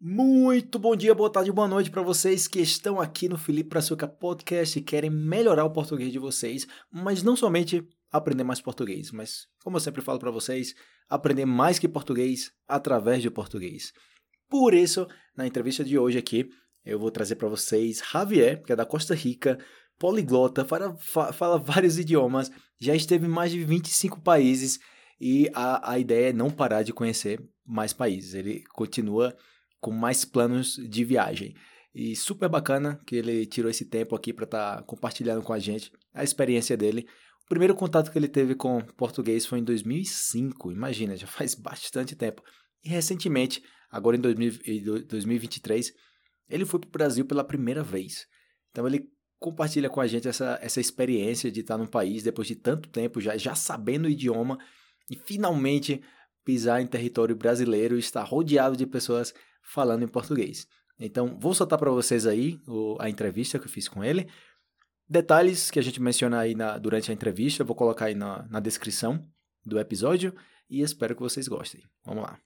Muito bom dia, boa tarde, boa noite para vocês que estão aqui no Felipe Brazuca Podcast e querem melhorar o português de vocês, mas não somente aprender mais português, mas como eu sempre falo para vocês, aprender mais que português através de português. Por isso, na entrevista de hoje aqui, eu vou trazer para vocês Javier, que é da Costa Rica, poliglota, fala, fala vários idiomas, já esteve em mais de 25 países e a, a ideia é não parar de conhecer mais países. Ele continua com mais planos de viagem. E super bacana que ele tirou esse tempo aqui para estar tá compartilhando com a gente a experiência dele. O primeiro contato que ele teve com português foi em 2005, imagina, já faz bastante tempo. E recentemente, agora em 2023, ele foi para o Brasil pela primeira vez. Então ele compartilha com a gente essa, essa experiência de estar num país depois de tanto tempo, já, já sabendo o idioma e finalmente pisar em território brasileiro e estar rodeado de pessoas falando em português. Então, vou soltar para vocês aí o, a entrevista que eu fiz com ele. Detalhes que a gente menciona aí na, durante a entrevista, eu vou colocar aí na, na descrição do episódio e espero que vocês gostem. Vamos lá.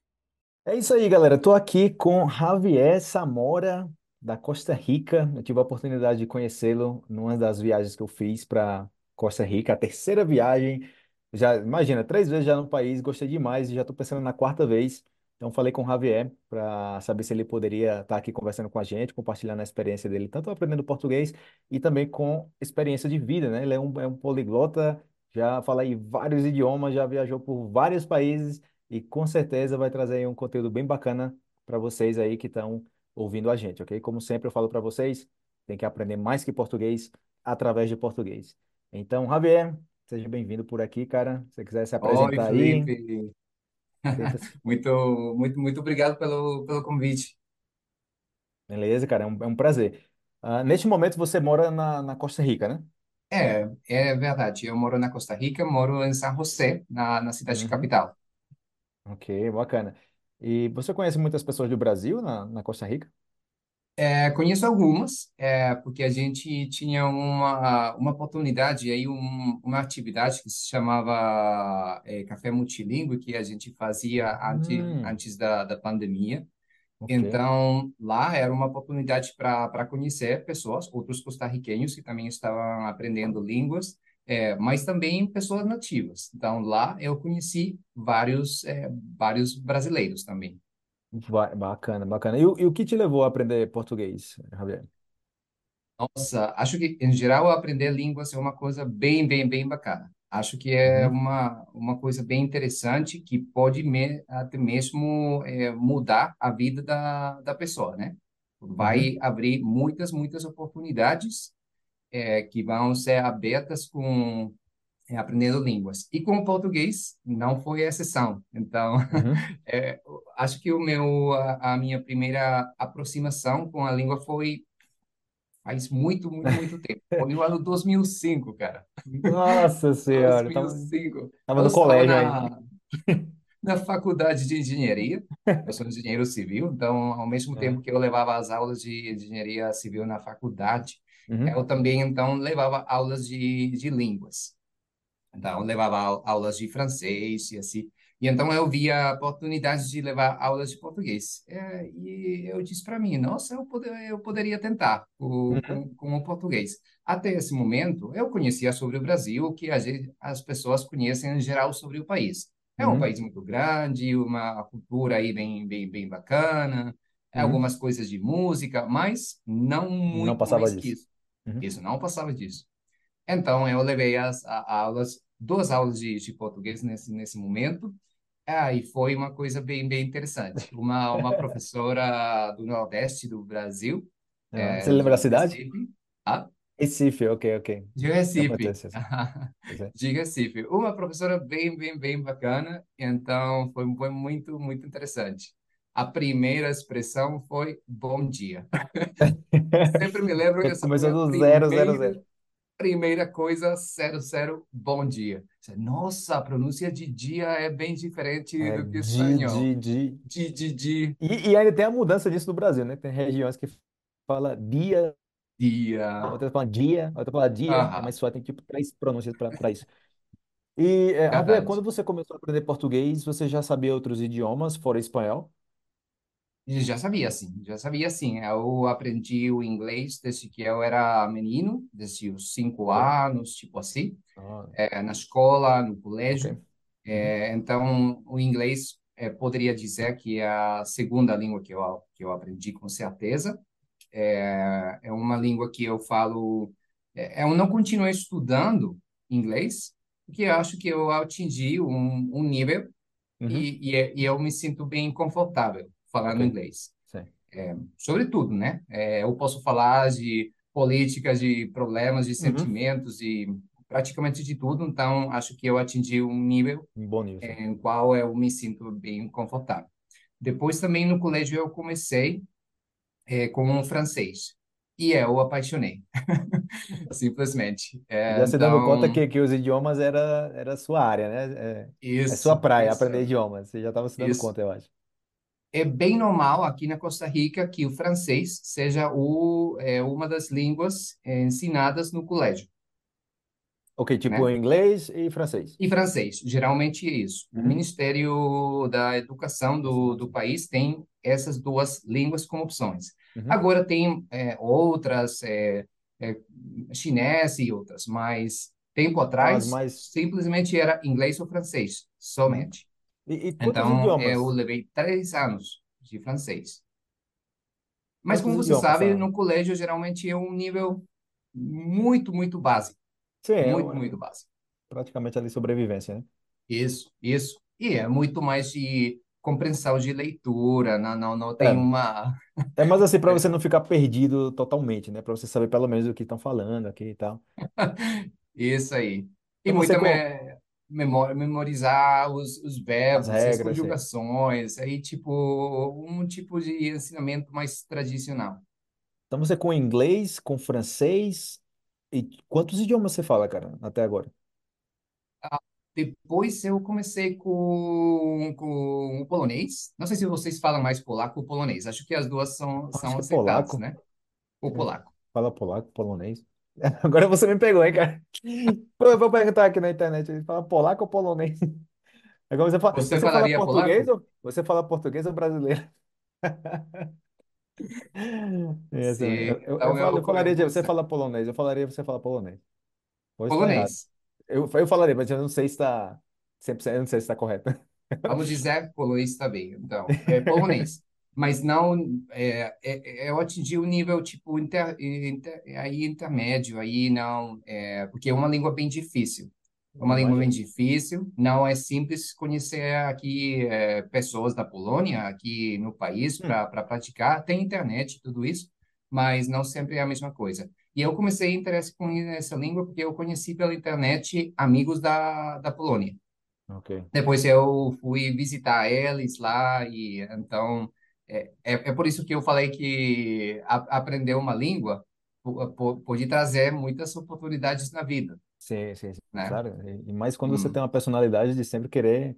É isso aí, galera. Estou aqui com Javier Samora, da Costa Rica. Eu tive a oportunidade de conhecê-lo numa das viagens que eu fiz para Costa Rica, a terceira viagem. Já imagina, três vezes já no país, gostei demais e já estou pensando na quarta vez. Então, falei com o Javier para saber se ele poderia estar tá aqui conversando com a gente, compartilhando a experiência dele, tanto aprendendo português e também com experiência de vida, né? Ele é um, é um poliglota, já fala aí vários idiomas, já viajou por vários países e com certeza vai trazer aí um conteúdo bem bacana para vocês aí que estão ouvindo a gente, ok? Como sempre eu falo para vocês, tem que aprender mais que português através de português. Então, Javier, seja bem-vindo por aqui, cara. Se você quiser se Oi, apresentar aí, Felipe. tenta Muito, muito, muito obrigado pelo, pelo convite. Beleza, cara, é um, é um prazer. Ah, neste momento você mora na, na Costa Rica, né? É, é verdade. Eu moro na Costa Rica, moro em São José, na, na cidade Uhum. capital. Ok, bacana. E você conhece muitas pessoas do Brasil na, na Costa Rica? É, conheço algumas, é, porque a gente tinha uma, uma oportunidade, aí um, uma atividade que se chamava é, Café Multilingüe, que a gente fazia antes, Hum, antes da, da pandemia. ok. Então, lá era uma oportunidade para para conhecer pessoas, outros costarriquenhos que também estavam aprendendo línguas, é, mas também pessoas nativas. Então, lá eu conheci vários, é, vários brasileiros também. Ba- Bacana, bacana. E, o- e o que te levou a aprender português, Javier? Nossa, acho que, em geral, aprender línguas é uma coisa bem, bem, bem bacana. Acho que é Uhum, uma, uma coisa bem interessante que pode me, até mesmo é, mudar a vida da, da pessoa, né? uhum, Vai abrir muitas, muitas oportunidades é, que vão ser abertas com aprendendo línguas. E com o português não foi exceção. Então, uhum, é, acho que o meu, a, a minha primeira aproximação com a língua foi Faz muito, muito, muito tempo. Foi no ano 2005, cara. Nossa senhora, eu tava, 2005. tava Eu no colégio na, na faculdade de engenharia. Eu sou engenheiro civil, então, ao mesmo Ah, tempo que eu levava as aulas de engenharia civil na faculdade, uhum, eu também, então, levava aulas de, de línguas. Então, levava au- aulas de francês e assim. E então eu via oportunidades de levar aulas de português. É, e eu disse para mim, nossa, eu, eu poderia tentar o, uhum, com, com o português. Até esse momento, eu conhecia sobre o Brasil o que a gente, as pessoas conhecem em geral sobre o país. É um uhum, país muito grande, uma cultura aí bem, bem, bem bacana, uhum. algumas coisas de música, mas não Não muito passava mais disso. isso. Uhum, Isso, não passava disso. Então, eu levei as a- aulas, duas aulas de, de português nesse, nesse momento, ah, e foi uma coisa bem, bem interessante. Uma, uma professora do Nordeste do Brasil, Ah, você é, lembra da de cidade? Recife, ah, Recife, ok, ok. de Recife, é. de Recife, uma professora bem, bem, bem bacana, então foi, foi muito, muito interessante. A primeira expressão foi bom dia. Sempre me lembro que essa Começou do zero, zero, zero. Primeira coisa, zero, zero, bom dia. Nossa, a pronúncia de dia é bem diferente É do que di, espanhol. di, di. Di, di, di, E, e ainda tem a mudança disso no Brasil, né? Tem regiões que fala dia, dia. outras falam dia, outras falam dia. É Aham, mais só tem tipo três pronúncias para isso. E, é, verdade. quando você começou a aprender português, você já sabia outros idiomas fora espanhol? Já sabia, sim, já sabia, sim. Eu aprendi o inglês desde que eu era menino, desde os cinco anos, tipo assim, Ah, é, na escola, no colégio. Uhum. É, então, o inglês é, poderia dizer que é a segunda língua que eu, que eu aprendi com certeza. É, é uma língua que eu falo. É, eu não continuei estudando inglês, porque eu acho que eu atingi um, um nível Uhum. e, e, e eu me sinto bem confortável Ok. falando inglês. Sim. Sobre tudo, né? É, eu posso falar de políticas, de problemas, de Uhum. sentimentos e praticamente de tudo. Então, acho que eu atingi um nível Um bom nível, sim. em qual eu me sinto bem confortável. Depois, também no colégio, eu comecei é, com o francês. E eu apaixonei, simplesmente. É, Já se dando conta então, que, que os idiomas era, era sua área, né? É, é sua isso, praia, isso, aprender idiomas. Você já estava se dando isso. conta, eu acho. É bem normal aqui na Costa Rica que o francês seja o, é, uma das línguas é, ensinadas no colégio, Ok, tipo né? inglês e francês. E francês, geralmente é isso. O Uhum. Ministério da Educação do, do país tem essas duas línguas como opções. Uhum. Agora tem é, outras, é, é, chinês e outras, mas tempo atrás mais. simplesmente era inglês ou francês, somente. E, e Então eu levei três anos de francês. Mas Quantos como você idiomas sabe, são? no colégio geralmente é um nível muito, muito básico, Sim, é, muito, um- muito básico. praticamente ali sobrevivência, né? Isso, isso. E é muito mais de compreensão de leitura, não, não, não tem É, uma. é mais assim para você não ficar perdido totalmente, né? Para você saber pelo menos o que estão falando aqui e tal. Isso aí. E Então você. Memória, memorizar os, os as verbos, as regras, sim. conjugações, aí tipo um tipo de ensinamento mais tradicional. Então você com inglês, com francês e quantos idiomas você fala, cara, até agora? Depois eu comecei com, com o polonês. Não sei se vocês falam mais polaco ou polonês. Acho que as duas são, Acho são que é aceitáveis, polaco. né? O É, polaco. Fala polaco, polonês. Agora você me pegou, hein, cara? Pô, Eu vou perguntar aqui na internet, ele fala polaco ou polonês? Agora você fala, Você você fala falaria português polaco? ou você fala português ou brasileiro? Essa, Sim, eu, eu, eu então falo- eu, eu eu falaria de você fala polonês, eu falaria você fala polonês. Pode estar errado. Polonês. Eu, eu falaria, mas eu não sei se está 100%, eu não sei se está correto. Vamos dizer polonês também. Então, é polonês. Mas não, é, é, é, eu atingi o nível tipo inter, inter, aí intermédio, aí não, é, porque é uma língua bem difícil. É uma língua bem difícil, não é simples conhecer aqui é, pessoas da Polônia, aqui no país, Hum, para para praticar. Tem internet, tudo isso, mas não sempre é a mesma coisa. E eu comecei a interesse com essa língua porque eu conheci pela internet amigos da, da Polônia. ok. Depois eu fui visitar eles lá e então é, é, é por isso que eu falei que a, aprender uma língua po- po- pode trazer muitas oportunidades na vida, Sim, sim, sim, né? claro. E, mais quando você tem Hum, uma personalidade de sempre querer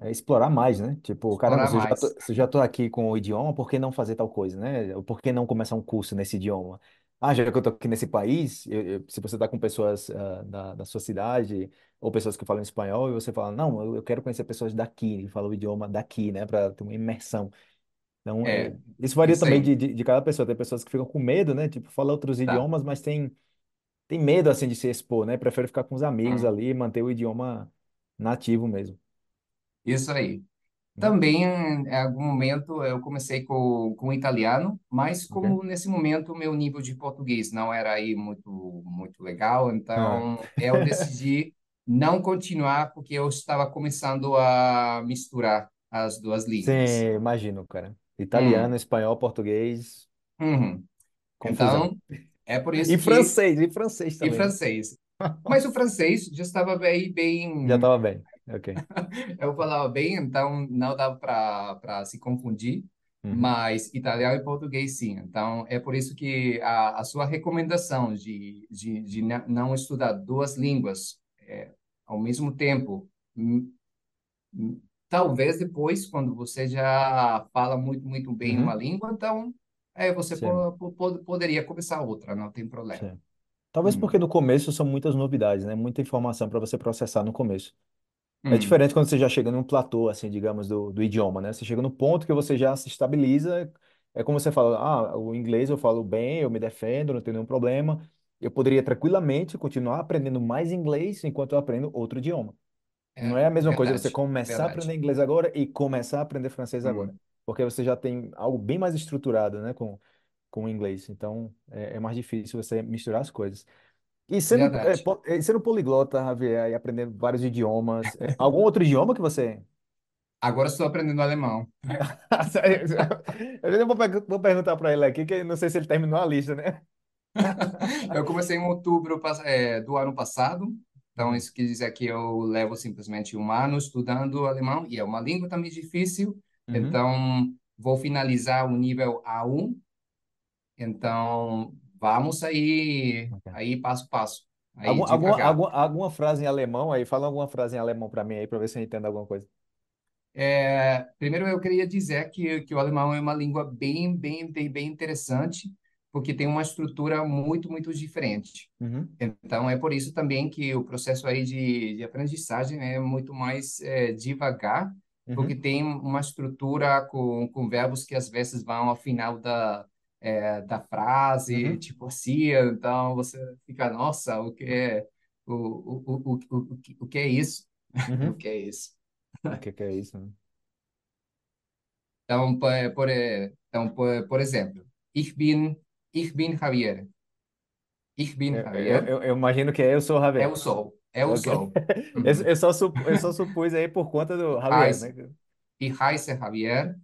é, explorar mais, né? Tipo, caramba, explorar se eu já tô, mais. se eu já tô aqui com o idioma, por que não fazer tal coisa, né? Por que não começar um curso nesse idioma? Ah, já que eu tô aqui nesse país, eu- eu- se você tá com pessoas ah, da, da sua cidade ou pessoas que falam espanhol e você fala, não, eu, eu quero conhecer pessoas daqui, que falam o idioma daqui, né? Para ter uma imersão. Então, é, É, isso varia isso também aí. de, de, de cada pessoa. Tem pessoas que ficam com medo, né? Tipo, falar outros Tá. idiomas, mas tem, tem medo, assim, de se expor, né? Prefere ficar com os amigos Hum, ali e manter o idioma nativo mesmo, isso aí. né? Também, em algum momento, eu comecei com, com italiano, mas Ok? como nesse momento o meu nível de português não era aí muito, muito legal, Ah. então eu decidi não continuar porque eu estava começando a misturar as duas Sim, línguas. imagino, cara. Italiano, Hum, espanhol, português, uhum. confusão. Então, é por E isso que... francês, e francês E também, né? francês. Mas o francês já estava bem, Já bem tava bem. Ok. Eu falava bem, então não dava para se confundir, Uhum. mas italiano e português sim. Então é por isso que a, a sua recomendação de, de, de não estudar duas línguas é, ao mesmo tempo, hum, hum, talvez depois, quando você já fala muito, muito bem uma Uhum. língua, então é, você po, po- poderia começar outra, não tem problema. sim. Talvez Hum, porque no começo são muitas novidades, né? Muita informação para você processar no começo. É hum, diferente quando você já chega num platô, assim, digamos, do, do idioma, né? Você chega no ponto que você já se estabiliza. É como você fala, ah, o inglês eu falo bem, eu me defendo, não tenho nenhum problema. Eu poderia tranquilamente continuar aprendendo mais inglês enquanto eu aprendo outro idioma. Não é é a mesma coisa você começar a aprender inglês agora e começar a aprender francês agora. Hum, Porque você já tem algo bem mais estruturado, né, com, com o inglês. Então, é, é mais difícil você misturar as coisas. E sendo, é, verdade. po- é, sendo poliglota, Javier, e aprendendo vários idiomas, é, algum outro idioma que você... Agora estou aprendendo alemão. Eu vou, pergu- vou perguntar para ele aqui, que eu não sei se ele terminou a lista, né? Eu comecei em outubro é, do ano passado, então Uhum. isso quer dizer que eu levo simplesmente um ano estudando alemão, e é uma língua também difícil, Uhum. então vou finalizar o nível A1, então vamos aí, Ok. aí passo a passo, aí Algum, alguma, alguma frase em alemão aí? Fala alguma frase em alemão para mim aí, para ver se eu entendo alguma coisa. É, primeiro, eu queria dizer que, que o alemão é uma língua bem, bem, bem, bem interessante, porque tem uma estrutura muito, muito diferente. Uhum. Então, é por isso também que o processo aí de, de aprendizagem é muito mais é, devagar, porque Uhum. tem uma estrutura com, com verbos que às vezes vão ao final da, é, da frase, Uhum. tipo assim, então você fica, nossa, o que é, o, o, o, o, o, que- o é isso? O Uhum. que é isso? O que é isso, né? Então, por, por, eh, então, por, por exemplo, ich bin, ich bin Javier. Ich bin Eu, eu, Javier. eu- eu imagino que é eu sou o Eu Javier. sou. Eu Ok. sou. Eu, eu só, sup, eu só supus aí por conta do Javier, heiße, né? ich heiße Javier.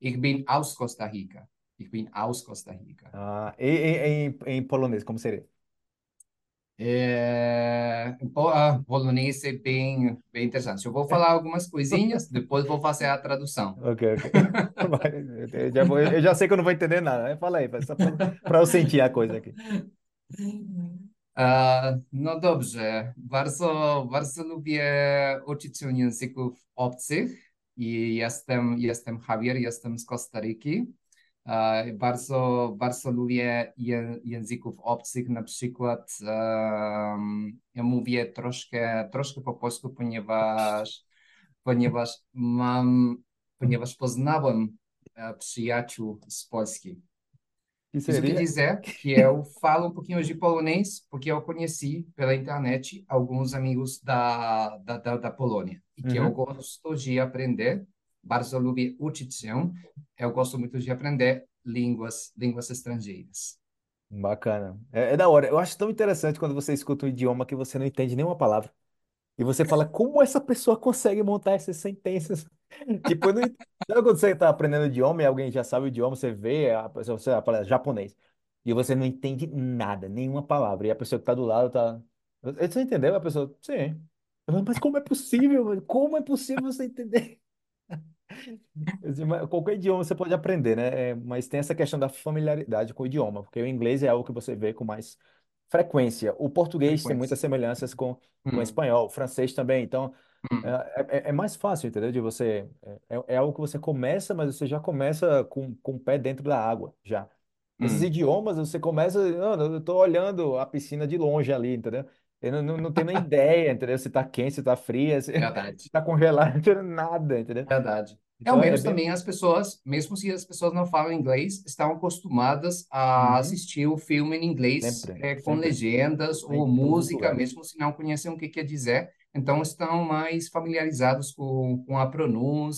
Ich bin aus Costa Rica. Ich bin aus Costa Rica. Ah, e, e- em, em polonês, como seria? É, po- ah, polonês é bem, bem interessante. Eu vou falar algumas coisinhas, depois vou fazer a tradução. Ok, ok. Eu já, vou- eu já sei que eu não vou entender nada. né? Fala aí, só para eu sentir a coisa aqui. E, no dobrze, bardzo, bardzo lubię uczyć się języków obcych i jestem, jestem Javier, jestem z Kostaryki. E, Bardzo, bardzo lubię języków obcych, na przykład em, ja mówię troszkę, troszkę po polsku, ponieważ, ponieważ mam, ponieważ poznałem e, przyjaciół z Polski. Que Isso quer dizer que eu falo um pouquinho de polonês, porque eu conheci pela internet alguns amigos da, da, da, da Polônia, e que eu Uhum. gosto de aprender, uczyć się, eu gosto muito de aprender línguas, línguas estrangeiras. Bacana. É, é da hora. Eu acho tão interessante quando você escuta um idioma que você não entende nenhuma palavra. E você fala, como essa pessoa consegue montar essas sentenças? Tipo, não... Sabe quando você está aprendendo idioma e alguém já sabe o idioma, você vê a pessoa, você fala japonês, e você não entende nada, nenhuma palavra, e a pessoa que está do lado tá. Você entendeu? A pessoa, sim. Mas como é possível? Como é possível você entender? Qualquer idioma você pode aprender, né? É, mas tem essa questão da familiaridade com o idioma, porque o inglês é algo que você vê com mais frequência. O português tem Frequência. muitas semelhanças com, com o Hum, espanhol, o francês também. Então, é, hum, é, é mais fácil, entendeu? De você. É, é é algo que você começa, mas você já começa com, com o pé dentro da água, já. Esses hum. idiomas, você começa. Não, eu tô olhando a piscina de longe ali, entendeu? Eu não, não, não tenho nem ideia, entendeu? Se tá quente, se tá fria, se, se Verdade. tá congelado, não tenho nada, entendeu? Verdade. É, ao Então é menos bem. também as pessoas, mesmo se as pessoas não falam inglês, estão acostumadas a Uhum. assistir o filme em inglês, Sempre, é, com sempre. legendas ou Em todos os música, mesmo se não conhecem o que quer dizer. Então, estão mais familiarizados com, com a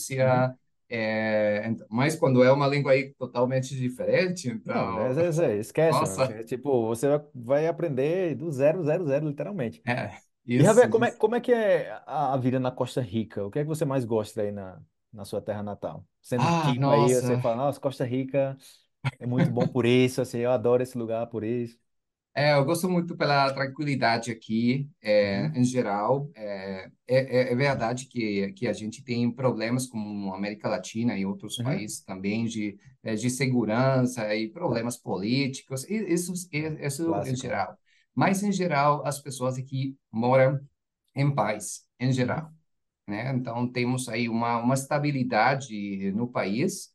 Uhum. pronúncia. É, ent- mas quando é uma língua aí totalmente diferente, Não, é, então, é, é, esquece, mano. nossa, É, tipo, você vai aprender do zero, zero, zero, literalmente. é, E, isso, Javier, como é, como é que é a vida na Costa Rica? O que é que você mais gosta aí na, na sua terra natal? Sendo Ah, tido aí, você fala, nossa, Costa Rica é muito bom por isso, assim, eu adoro esse lugar por isso. É, eu gosto muito pela tranquilidade aqui, é, Uhum, em geral. É, é, é é verdade que, que a gente tem problemas como a América Latina e outros uhum. países também de, é, de segurança e problemas políticos, e isso, e- isso em clássico. geral. Mas, em geral, as pessoas aqui moram em paz, em Uhum, geral, né? Então, temos aí uma, uma estabilidade no país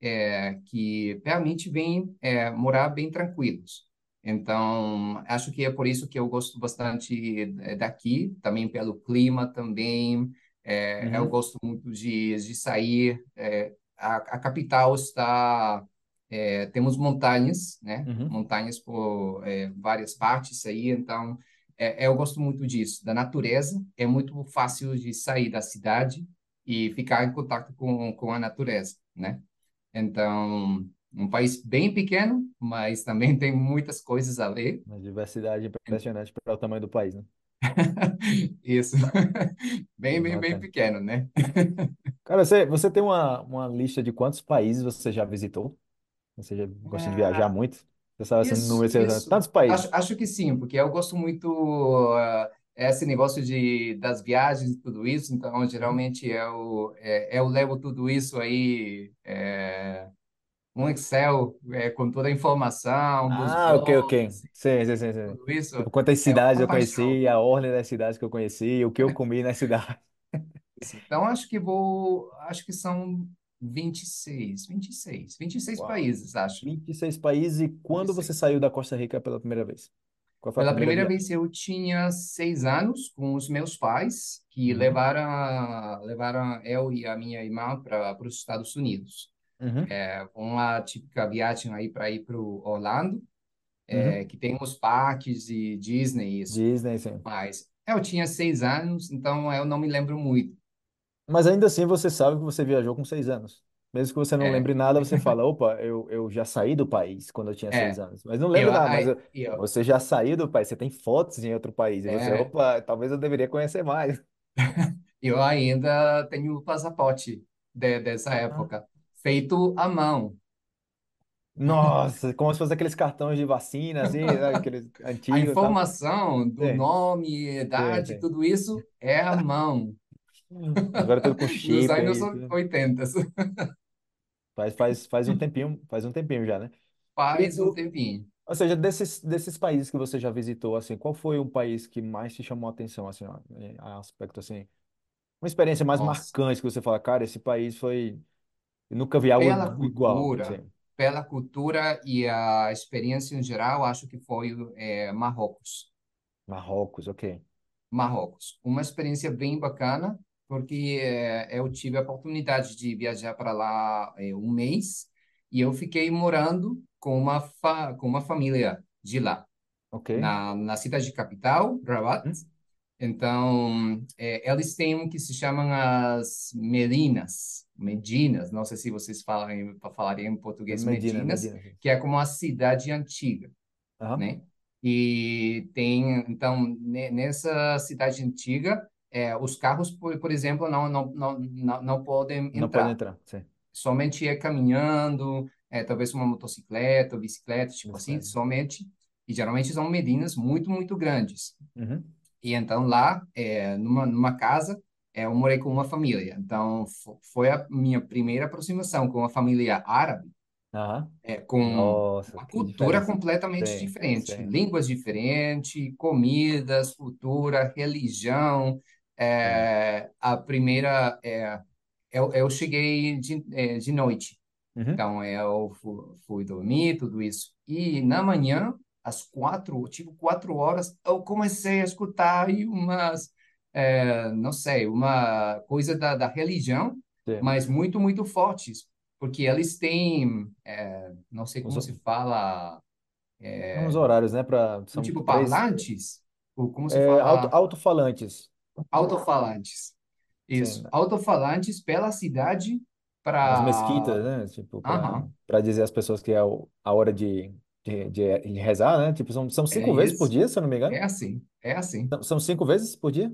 é, que permite bem, é, morar bem tranquilos. Então, acho que é por isso que eu gosto bastante eh, daqui, também pelo clima também. É, eu Uhum, gosto muito de, de sair. É, a, a capital está... é, temos montanhas, né? uhum. Montanhas por é, várias partes aí, então é, eu gosto muito disso, da natureza. É muito fácil de sair da cidade e ficar em contato com, com a natureza, né? Então, um país bem pequeno, mas também tem muitas coisas a ver. Uma diversidade impressionante para o tamanho do país, né? Isso. Bem, bem, bem pequeno, né? Cara, você, você tem uma, uma lista de quantos países você já visitou? Você já gosta de viajar Ah, muito? Você sabe assim, isso, número, você- isso. tantos Acho, países. acho que sim, porque eu gosto muito ah, esse negócio de das viagens e tudo isso. Então, Uhum. geralmente eu é, eu levo tudo isso aí é, um Excel é, com toda a informação Ah, ok, ok. voos, Sim, sim, sim, sim. tudo isso. Tipo, quantas É cidades uma eu paixão. conheci, a ordem das cidades que eu conheci, o que eu comi nas cidades. Isso. Então, acho que vou, acho que são vinte vinte e seis vinte e seis vinte e seis Uau. países, acho. 26 países. E quando você seis saiu da Costa Rica pela primeira vez? Pela primeira primeira vez eu tinha seis anos com os meus pais, que Uhum, levaram, levaram eu e a minha irmã para os Estados Unidos. uhum, É uma típica viagem aí para ir para Orlando, é, uhum. que tem os parques e Disney e isso. Disney, sim. Mas eu tinha seis anos, então eu não me lembro muito. Mas ainda assim você sabe que você viajou com seis anos. Mesmo que você não É, lembre nada, você fala, opa, eu, eu já saí do país quando eu tinha seis é. anos. Mas não lembro Eu, nada, mas aí, eu- eu, você já saiu do país, você tem fotos em outro país. E você, é, opa, talvez eu deveria conhecer mais. eu ainda tenho o passaporte de, dessa Ah. época, feito à mão. Nossa, como se fosse aqueles cartões de vacina, assim, sabe? Aqueles A antigos e tal. informação do Sim, nome, sim, idade, sim. tudo isso é à mão, Agora tudo com chip anos aí. tudo. 80. Faz, faz, faz um tempinho, faz um tempinho já, né? Faz um o- tempinho. ou seja, desses, desses países que você já visitou, assim, qual foi o país que mais te chamou a atenção, assim, ó, em aspecto, assim, uma experiência mais Nossa, marcante que você fala, cara, esse país foi, eu nunca vi algo pela igual, cultura, sim. pela cultura e a experiência em geral, acho que foi é, Marrocos. Marrocos, ok. Marrocos. Uma experiência bem bacana, porque eh, eu tive a oportunidade de viajar para lá eh, um mês e eu fiquei morando com uma, fa com uma família de lá, na, na cidade capital, Rabat. Hum? Então, eh, eles têm um que se chamam as Medinas, Medinas, não sei se vocês falam, em- falarem em português Medina, Medinas, Medina. que é como a cidade antiga Aham. né? E tem, então, ne- nessa cidade antiga, é, os carros, por, por exemplo, não, não, não, não, não podem Não pode entrar. entrar, sim. Somente é caminhando, é, talvez uma motocicleta, ou bicicleta, tipo assim, somente. E geralmente são medidas muito, muito grandes. Uhum. E então lá, é, numa, numa casa, é, eu morei com uma família. Então fo- foi a minha primeira aproximação com a família árabe Aham. é, com Nossa, uma cultura diferença. completamente Sim, diferente, sim, línguas diferentes, comidas, cultura, religião. É, a primeira, é, eu, eu cheguei de, é, de noite, Uhum. então eu fui, fui dormir, tudo isso. E na manhã, às quatro, tipo quatro horas, eu comecei a escutar umas, é, não sei, uma coisa da, da religião, Sim. mas muito, muito fortes, porque eles têm, é, não sei Os, como se fala, os horários, né, para são tipo três parlantes, ou como se é, alto, fala, alto-falantes. Sim, Isso, alto-falantes pela cidade para... mesquitas, né? Tipo, para dizer às pessoas que é a hora de, de, de, rezar, né? Tipo, são, são é cinco vezes por isso. dia, se eu não me É engano. assim, é assim. São, são cinco vezes por dia?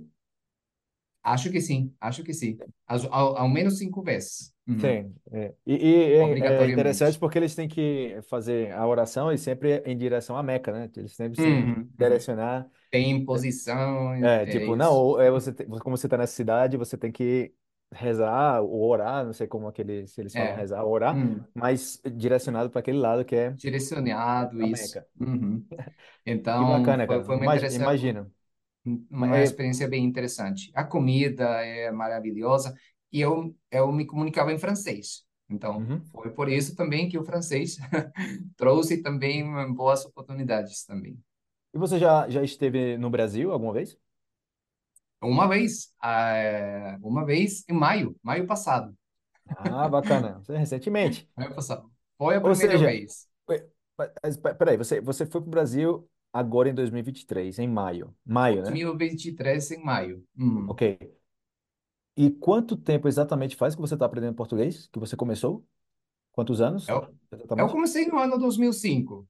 Acho que sim, acho que sim. Ao, ao, menos cinco vezes. Uhum. Sim. é. E, e é, interessante porque eles têm que fazer a oração e sempre em direção à Meca, né? Eles sempre que Uhum, uhum. direcionar. Tem posição, É, é tipo, não, isso. ou é você tem- como você está nessa cidade, você tem que rezar ou orar, não sei como aqueles, se eles falam É. rezar ou orar, Hum. mas direcionado para aquele lado que é Direcionado, a isso. Meca. Uhum. Que Então, bacana, foi, cara. foi Imagina. Ma- uma é, experiência bem interessante. A comida é maravilhosa e eu, eu me comunicava em francês. Então, Uhum. foi por isso também que o francês trouxe também boas oportunidades também. E você já, já esteve no Brasil alguma vez? Uma vez, ah, uma vez em maio, maio passado, Ah, bacana. Recentemente. maio passado. Foi a Ou primeira seja, vez. Peraí, você, você foi para o Brasil agora em 2023, em maio. Maio, né? 2023 em maio. Hum. Ok. E quanto tempo exatamente faz que você está aprendendo português? Que você começou? Quantos anos? Eu, eu comecei no ano 2005.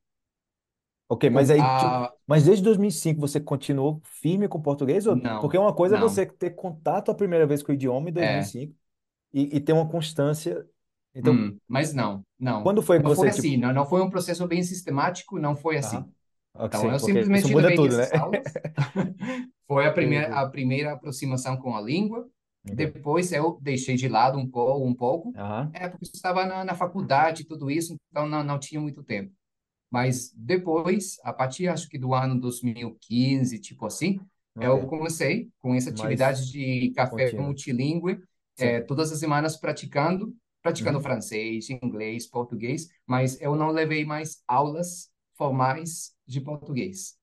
Ok, mas aí, tipo, ah, mas desde 2005 você continuou firme com português? Ou... não, Porque uma coisa é não. você ter contato a primeira vez com o idioma em É, 2005 e, cinco e e ter uma constância. Então, hum, mas não, não. quando foi Não foi você, tipo, assim, não, não foi um processo bem sistemático, não foi assim. Então, eu simplesmente levei tudo, né? aulas. Foi a primeira, a primeira aproximação com a língua. Depois eu deixei de lado um pouco, um pouco, Aham, é porque eu estava na, na faculdade e tudo isso, então não, não tinha muito tempo. Mas depois, a partir acho que do ano 2015, tipo assim, eu comecei com essa atividade Mais de café contínuo. multilingüe, é, todas as semanas praticando, praticando Uhum. francês, inglês, português, mas eu não levei mais aulas formais de português.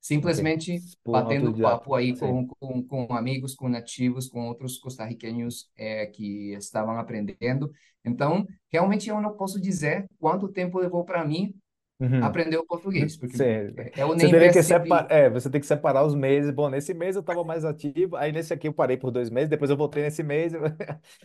Simplesmente Por batendo papo aí com, com, com amigos, com nativos, com outros costarriquenhos é, que estavam aprendendo. Então, realmente eu não posso dizer quanto tempo levou para mim Uhum. aprender o português, porque Sim. é, eu Você nem teria que separar, é, você tem que separar os meses. Bom, nesse mês eu estava mais ativo, aí nesse aqui eu parei por dois meses, depois eu voltei nesse mês.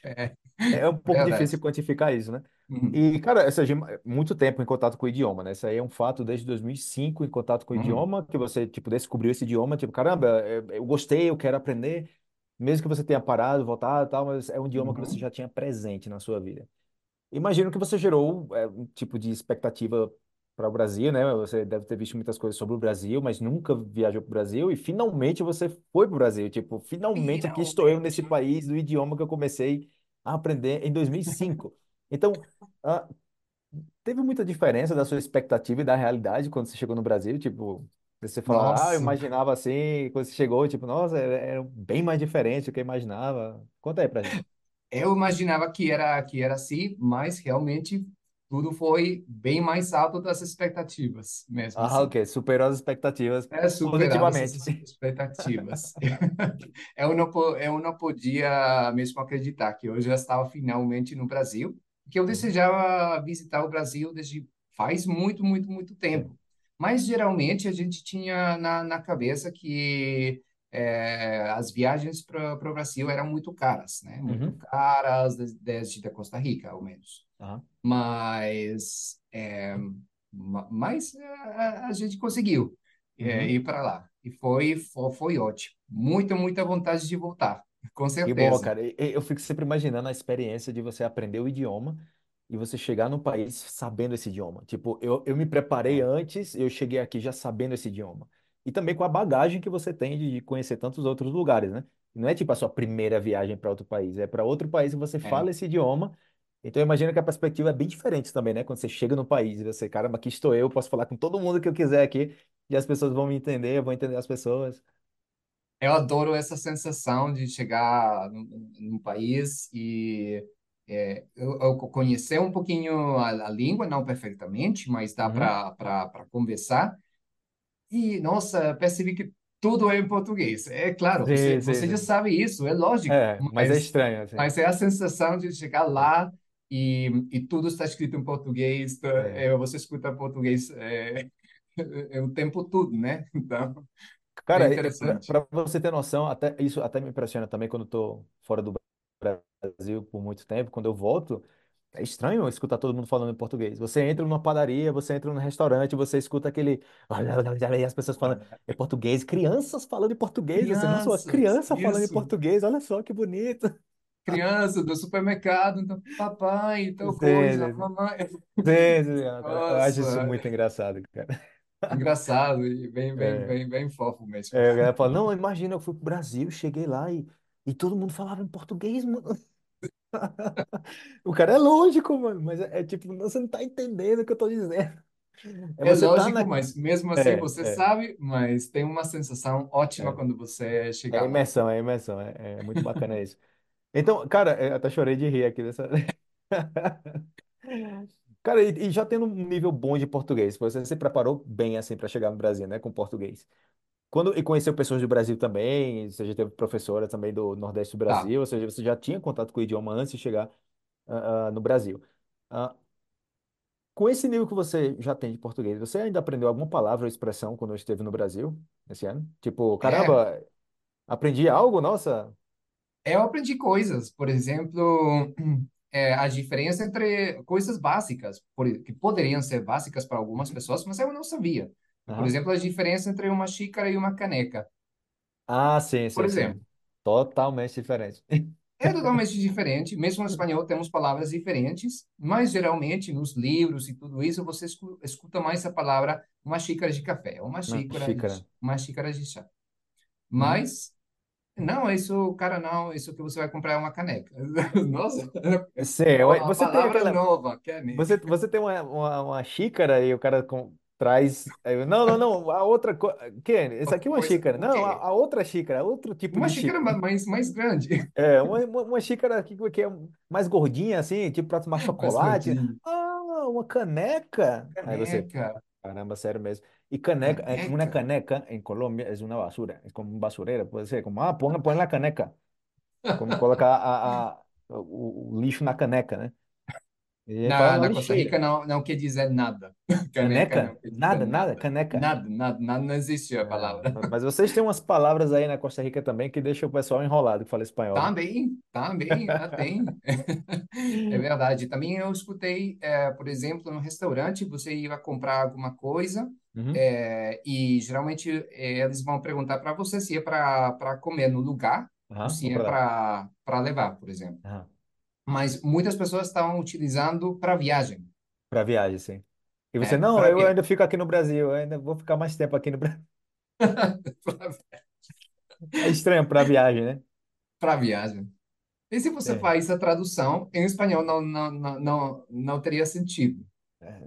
É, É um pouco difícil verdade. quantificar isso, né? Uhum, E, cara, seja, muito tempo em contato com o idioma, né? Isso aí é um fato desde 2005 em contato com o uhum, idioma, que você, tipo, descobriu esse idioma, tipo, caramba, eu eu gostei, eu quero aprender, mesmo que você tenha parado, voltado e tal, mas é um idioma que você uhum. já tinha presente na sua vida. Imagino que você gerou é, um tipo de expectativa para o Brasil, né? Você deve ter visto muitas coisas sobre o Brasil, mas nunca viajou para o Brasil e finalmente você foi para o Brasil. Tipo, finalmente aqui estou eu nesse Finalmente. país do idioma que eu comecei a aprender em 2005. Então, ah, teve muita diferença da sua expectativa e da realidade quando você chegou no Brasil? Tipo, você falar, ah, eu Nossa, imaginava assim, quando você chegou, tipo, nossa, era, era bem mais diferente do que eu imaginava. Conta aí pra gente. eu imaginava que era que era assim, mas realmente tudo foi bem mais alto das expectativas, mesmo Ah, assim. ok, superou as expectativas É, positivamente. essas expectativas. Eu não, eu não podia mesmo acreditar que eu já estava finalmente no Brasil, que eu Uhum. desejava visitar o Brasil desde faz muito, muito, muito tempo. Mas geralmente a gente tinha na, na cabeça que eh, as viagens para o Brasil eram muito caras, né? Muito Uhum. caras des- desde da Costa Rica, ao menos. Aham. Mas, é, ma- mas é, a, a gente conseguiu é, Uhum. ir para lá. E foi, foi, foi ótimo. Muita, muita vontade de voltar, com Que bom, certeza. cara. E- e Eu fico sempre imaginando a experiência de você aprender o idioma e você chegar no país sabendo esse idioma. Tipo, eu, eu me preparei É, antes, eu cheguei aqui já sabendo esse idioma. E também com a bagagem que você tem de conhecer tantos outros lugares, né? Não é tipo a sua primeira viagem para outro país, é para outro país que você é. fala esse idioma. Então eu imagino que a perspectiva é bem diferente também, né? Quando você chega no país e você, caramba, aqui estou eu, posso falar com todo mundo que eu quiser aqui e as pessoas vão me entender, eu vou entender as pessoas. Eu adoro essa sensação de chegar num, num país e é, eu, eu conhecer um pouquinho a, a língua, não perfeitamente, mas dá Uhum. para conversar. E, nossa, percebi que tudo é em português. É claro, você, Sim, sim, você já sim. sabe isso, é lógico, É, mas é mas, estranho, assim. mas é a sensação de chegar lá e, e tudo está escrito em português, tá, é. é, você escuta português é, é, o tempo todo, né? Então, é Cara, interessante. para você ter noção, até isso até me impressiona também quando tô fora do Brasil por muito tempo, quando eu volto, é estranho escutar todo mundo falando em português. Você entra numa padaria, você entra num restaurante, você escuta aquele e as pessoas falando em português, crianças falando em português, você, nossa, uma Crianças, criança falando em isso. português, olha só que bonito. Criança do supermercado, então, papai, tal coisa, mamãe. Sim, sim, Eu acho isso Nossa, muito engraçado, cara. engraçado e bem, bem, É. bem, bem fofo mesmo. É, a galera fala, não, imagina, eu fui pro Brasil, cheguei lá e, e todo mundo falava em português, mano. O cara é lógico, mano, mas é, é tipo, você não tá entendendo o que eu tô dizendo. É É você tá lógico, na. mas mesmo assim É, você é, sabe, mas tem uma sensação ótima é. quando você É chega lá. imersão, é imersão, é, é muito bacana isso. Então, cara, eu até chorei de rir aqui dessa. Cara, e, e já tendo um nível bom de português, você se preparou bem assim para chegar no Brasil, né, com português. Quando e conheceu pessoas do Brasil também, você já teve professora também do Nordeste do Tá. Brasil, ou seja, você já tinha contato com o idioma antes de chegar ah, ah, no Brasil. Ah, com esse nível que você já tem de português, você ainda aprendeu alguma palavra ou expressão quando esteve no Brasil esse ano? Tipo, É, caramba, aprendi algo? Nossa. Eu aprendi coisas, por exemplo, é, a diferença entre coisas básicas, que poderiam ser básicas para algumas pessoas, mas eu não sabia. Por Aham. exemplo, a diferença entre uma xícara e uma caneca. Ah, sim, Por sim, sim. exemplo, Totalmente diferente. é totalmente diferente. Mesmo no espanhol temos palavras diferentes, mas geralmente nos livros e tudo isso você escu- escuta mais a palavra uma xícara de café, uma Uma xícara de, xícara. uma xícara de chá. Uhum. Mas Não, isso, cara, não, isso que você vai comprar é uma caneca. Nossa, é eu- uma você tem palavra aquela. nova, caneca. Você, você tem uma, uma, uma xícara e o cara com- traz. aí eu, Não, não, não, a outra. Co... Que? Isso aqui é uma Coisa, xícara. o Não, a, quê? a outra xícara, outro tipo Uma de xícara xícara. ma- mais, mais grande, É, uma, uma, uma xícara que, que é mais gordinha, assim, tipo para tomar mais chocolate. Ah, uma caneca. Aí você, Caneca, caramba, sério mesmo. Y caneca, eh, una caneca. caneca en Colombia es una basura, es como un basurero, puede ser como, ah, põe, põe na caneca, como colocar a, a, o, o lixo na caneca, né? Na, na Costa Rica não, não quer dizer nada. Caneca não Caneca? quer dizer Nada, nada, nada. caneca. Nada, nada, nada, não existe a palavra. É, mas vocês têm umas palavras aí na Costa Rica também que deixam o pessoal enrolado que fala espanhol, né? Também, também, tem. É verdade. Também eu escutei, é, por exemplo, no restaurante, você ia comprar alguma coisa, Uhum. é, e geralmente é, eles vão perguntar para você se é para comer no lugar ou Aham, se é para para levar, por exemplo. Aham. Mas muitas pessoas estão utilizando para viagem. Pra viagem, sim. E você, É, não, para eu viagem. ainda fico aqui no Brasil, eu ainda vou ficar mais tempo aqui no Brasil. É estranho pra viagem, né? Para viagem. E se você É. faz a tradução, em espanhol não, não, não, não, não teria sentido. É.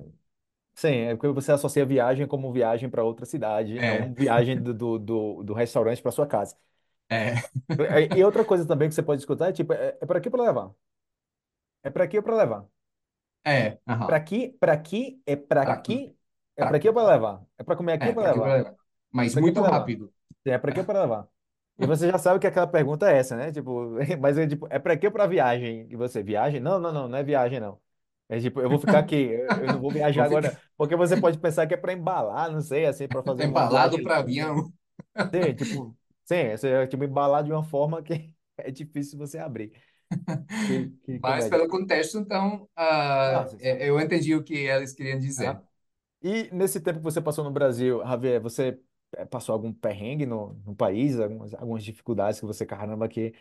Sim, é porque você associa viagem como viagem para outra cidade, É, não viagem do, do, do, do restaurante para sua casa. é, E outra coisa também que você pode escutar é tipo, é, é para aqui para levar? É para aqui ou para levar? é, Para aham. aqui, para aqui, é para aqui, aqui, é para para aqui ou para levar? É para comer aqui ou É, para para aqui levar? levar. É Mas para aqui ou muito para levar? rápido. É para aqui ou para levar? E você já sabe que aquela pergunta é essa, né? Tipo, mas é tipo, é para aqui ou para viagem? E você, viagem? Não, não, não, não é viagem, não. É tipo, eu vou ficar aqui, eu, eu não vou viajar Vou agora, ficar porque você pode pensar que é para embalar, não sei, assim, para fazer uma embalado viagem para avião. Sim, tipo, sim, você é tipo embalar de uma forma que é difícil você abrir. Que, que Mas comédia. pelo contexto, então, ah, Nossa, sim. é- eu entendi o que eles queriam dizer. Aham. E nesse tempo que você passou no Brasil, Javier, você eh, passou algum perrengue no, no país, algumas, algumas dificuldades que você, caramba, que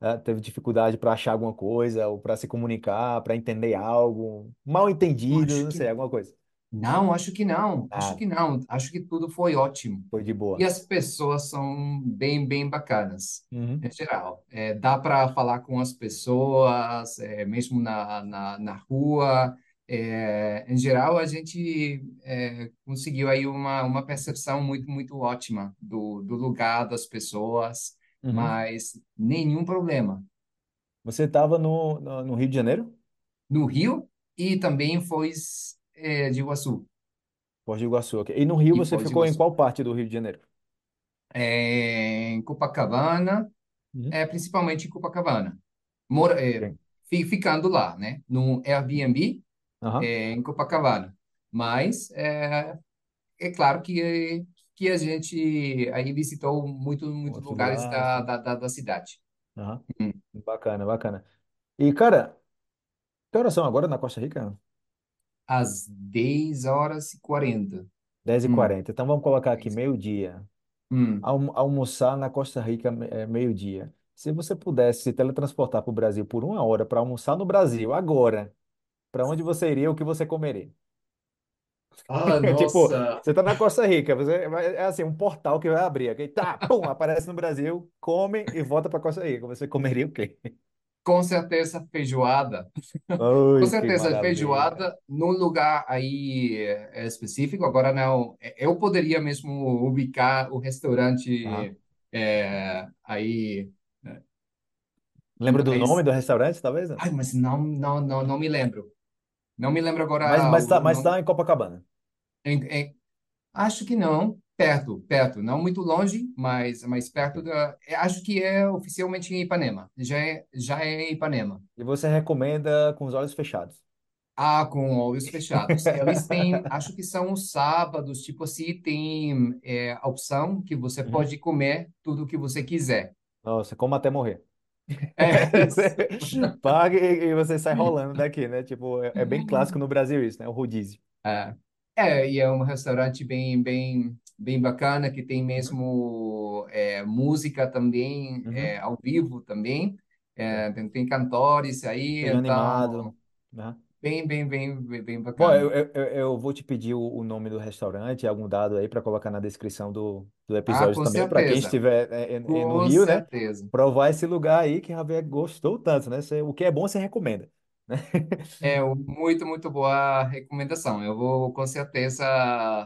eh, teve dificuldade para achar alguma coisa, ou para se comunicar, para entender algo, mal entendido, acho não que sei, alguma coisa. Não, acho que não, acho Ah, que não. Acho que tudo foi ótimo. foi de E boa. as pessoas são bem, bem bacanas, Uhum, em geral. É, dá para falar com as pessoas, é, mesmo na, na, na rua. É, em geral, a gente é, conseguiu aí uma, uma percepção muito, muito ótima do, do lugar, das pessoas, uhum. mas nenhum problema. Você estava no, no, no Rio de Janeiro? No Rio e também foi é, de Iguaçu, Foz do Iguaçu. ok. E no Rio você Foz do ficou em Iguaçu. qual parte do Rio de Janeiro? É, em Copacabana, Uhum. é, principalmente em Copacabana. Mora, é, Ok. fi- ficando lá, né? No Airbnb, Aham. é, em Copacabana. Mas é, é claro que, que a gente aí visitou muito, muitos Outros lugares lugares, da, da, da, da cidade. Aham. Hum. Bacana, bacana. E, cara, que horas são agora na Costa Rica? Às 10 horas e 40. dez h Hum, 40 Então vamos colocar aqui 10. meio-dia. Hum. Almo- almoçar na Costa Rica é meio-dia. Se você pudesse se teletransportar para o Brasil por uma hora para almoçar no Brasil, agora, para onde você iria, o que você comeria? Ah, Tipo, nossa! você tá na Costa Rica, você vai- é assim, um portal que vai abrir, aqui, tá, pum, aparece no Brasil, come e volta para Costa Rica. Você comeria o quê? Com certeza feijoada. Com certeza feijoada num lugar aí é, específico. Agora não, eu poderia mesmo ubicar o restaurante é, aí. né? Lembra do nome do restaurante, talvez? não? Ai, mas não, não, não, não me lembro. Não me lembro Mas, agora mas, tá, o mas nome. tá em Copacabana. Em- em- acho que não. Perto, perto. Não muito longe, mas, mas perto da. é, Acho que é oficialmente em Ipanema. Já é, já é em Ipanema. E você recomenda com os olhos fechados. Ah, com olhos fechados. Eles têm, acho que são os sábados, tipo assim, tem é, a opção que você Uhum. pode comer tudo o que você quiser. Nossa, como até morrer. É. Você paga e, e você sai rolando daqui, né? Tipo, é, é bem clássico no Brasil isso, né? O rodízio. É, é, e é um restaurante bem, bem, bem bacana, que tem Uhum. mesmo é, música também, Uhum. é, ao vivo também. É, tem, tem cantores aí, Seja animado, né? bem, bem, bem, bem bem Bom, bacana. eu, eu, eu vou te pedir o, o nome do restaurante, algum dado aí para colocar na descrição do, do Ah, episódio com também, para quem estiver no com Rio, né? certeza. Provar esse lugar aí que Javier gostou tanto, né? O que é bom você recomenda, né? É muito, muito boa recomendação. Eu vou com certeza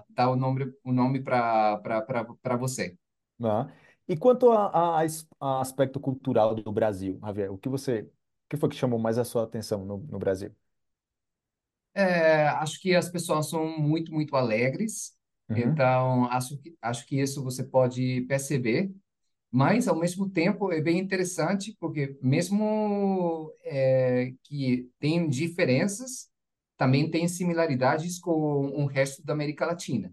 dar o nome, o nome para você. Ah. E quanto a, a, es- a aspecto cultural do Brasil, Javier, o que você, o que foi que chamou mais a sua atenção no, no Brasil? É, acho que as pessoas são muito, muito alegres. Uhum, Então, acho que, acho que isso você pode perceber. Mas, ao mesmo tempo, é bem interessante, porque mesmo é, que tem diferenças, também tem similaridades com o resto da América Latina.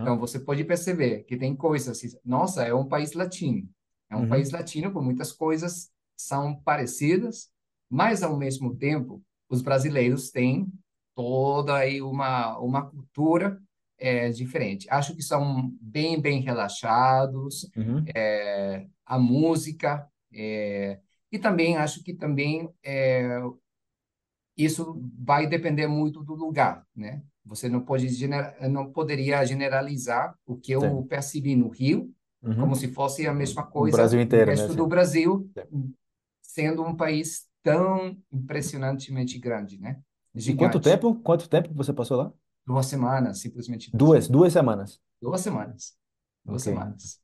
Então, aham, você pode perceber que tem coisas, nossa, é um país latino. É um país uhum, latino com muitas coisas são parecidas, mas, ao mesmo tempo, os brasileiros têm toda aí uma, uma cultura é, diferente. Acho que são bem, bem relaxados, uhum, é, a música, é, e também acho que também é, isso vai depender muito do lugar, né? Você não pode não poderia generalizar o que eu sim, percebi no Rio como uhum. se fosse a mesma No Brasil coisa no inteiro, né? resto do Sim. Brasil, Sim. sendo um país tão impressionantemente grande, né? E quanto Gigante. tempo? Quanto tempo você passou lá? Duas semanas, simplesmente duas Duas, semanas. duas semanas. Duas semanas. Duas Ok. semanas.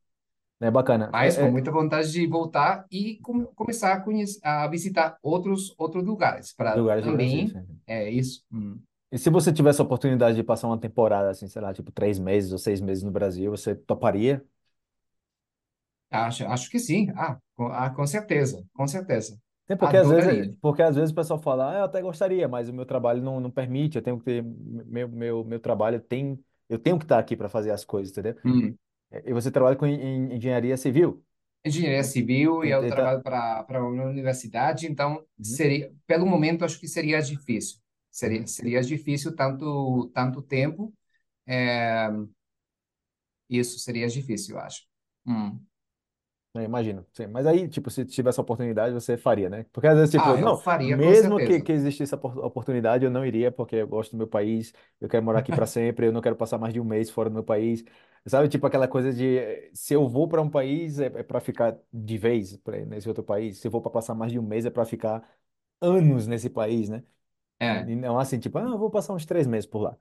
É bacana. Mas É, com é, muita vontade de voltar e com- começar a, conhecer, a visitar outros outros lugares para lugares Brasil, também é isso. Hum. E se você tivesse a oportunidade de passar uma temporada, assim, sei lá, tipo três meses ou seis meses no Brasil, você toparia? Acho, acho que sim. Ah, com, ah, com certeza, com certeza. Tem porque às vezes, Adoraria. porque às vezes o pessoal fala, ah, eu até gostaria, mas o meu trabalho não, não permite, eu tenho que ter, meu, meu, meu trabalho tem, eu tenho que estar aqui para fazer as coisas, entendeu? Hum. E você trabalha com en- en- engenharia civil. Engenharia civil e eu tá- trabalho para para uma universidade, então Uhum, seria, pelo momento, acho que seria difícil. Seria, uhum. seria difícil tanto tanto tempo. É, isso seria difícil, eu acho. Hum. Eu imagino, sim. Mas aí, tipo, se tivesse a oportunidade, você faria, né? Porque às vezes, tipo, Ah, eu não, faria com mesmo que, certeza. que existisse a opor- oportunidade, eu não iria, porque eu gosto do meu país, eu quero morar aqui para sempre, eu não quero passar mais de um mês fora do meu país. Sabe, tipo, aquela coisa de, eh, se eu vou para um país, é, é para ficar de vez pra, nesse outro país. Se eu vou para passar mais de um mês, é para ficar anos nesse país, né? É. E não assim, tipo, ah, eu vou passar uns três meses por lá.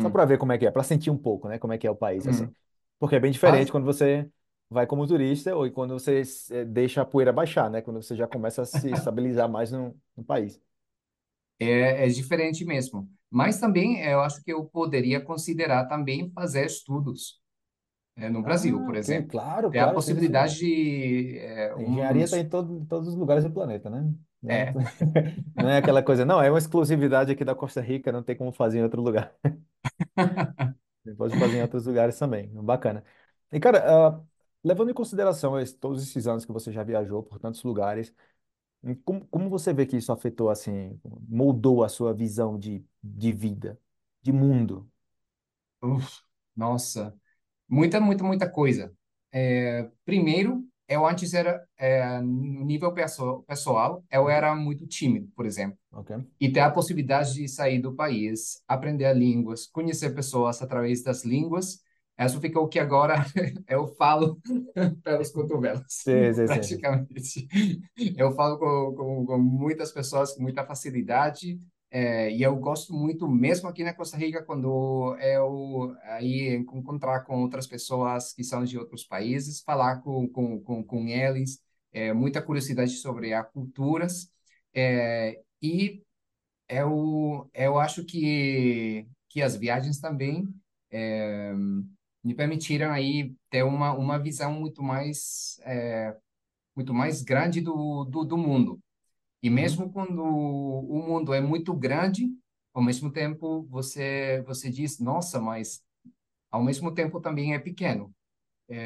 Só Hum. para ver como é que é, para sentir um pouco, né? Como é que é o país, assim. Hum. Porque é bem diferente Mas quando você vai como turista ou quando você eh, deixa a poeira baixar, né? Quando você já começa a se estabilizar mais no, no país. é, é diferente mesmo. Mas também eu acho que eu poderia considerar também fazer estudos é, no Brasil, Ah, por exemplo. claro, Tem a claro, sim, sim. possibilidade de é, A engenharia está em todo, em todos os lugares do planeta, né? Não, é, não é aquela coisa, não, é uma exclusividade aqui da Costa Rica, não tem como fazer em outro lugar. Você pode fazer em outros lugares também. Bacana. E, cara, ah, levando em consideração todos esses anos que você já viajou por tantos lugares, como, como você vê que isso afetou, assim, moldou a sua visão de, de vida, de mundo? uf, nossa. Muita, muita, muita coisa. É, primeiro, eu antes era, é, no nível perso pessoal, eu era muito tímido, por exemplo. Ok. E ter a possibilidade de sair do país, aprender línguas, conhecer pessoas através das línguas, isso ficou que agora eu falo pelos cotovelos, Sim, sim, sim, sim. praticamente. Eu falo com, com, com muitas pessoas com muita facilidade, é, e eu gosto muito, mesmo aqui na Costa Rica, quando eu aí encontrar com outras pessoas que são de outros países, falar com, com, com, com eles, é, muita curiosidade sobre as culturas é, e eu eu acho que que as viagens também é, me permitiram aí ter uma uma visão muito mais é, muito mais grande do, do, do mundo. E Uhum. mesmo quando o mundo é muito grande, ao mesmo tempo você você diz, nossa, mas ao mesmo tempo também é pequeno.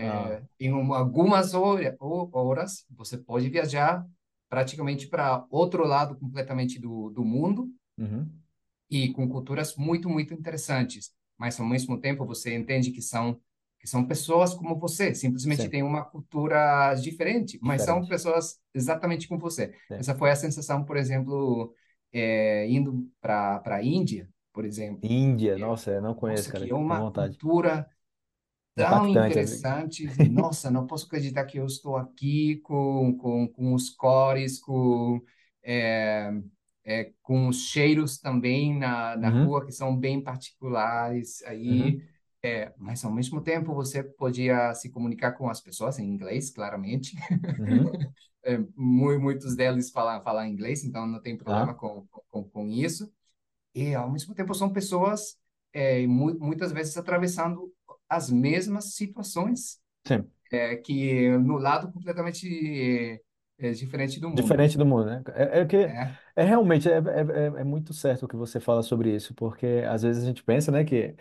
Ah, É, em uma, algumas hora, ho- horas você pode viajar praticamente para outro lado completamente do, do mundo uhum. e com culturas muito, muito interessantes. Mas ao mesmo tempo você entende que são que são pessoas como você, simplesmente Sim, têm uma cultura diferente, mas são diferente. pessoas exatamente como você. Sim. Essa foi a sensação, por exemplo, é, indo para para a Índia, por exemplo. Índia, É, nossa, eu não conheço, nossa, cara, que é uma cultura tão Impactante. assim. interessantes e nossa, não posso acreditar que eu estou aqui com com, com os cores, com é, é, com os cheiros também na, na Uhum, rua que são bem particulares aí, uhum, é, mas ao mesmo tempo você podia se comunicar com as pessoas em inglês, claramente. uhum. É, mu- muitos deles falam falam inglês, então não tem problema Ah, com, com, com isso. E, ao mesmo tempo, são pessoas, é, mu muitas vezes, atravessando as mesmas situações, sim. é, que no lado completamente é, diferente do mundo. Diferente do mundo, né? É, é que É, é realmente é, é, é é muito certo o que você fala sobre isso, porque às vezes a gente pensa, né, que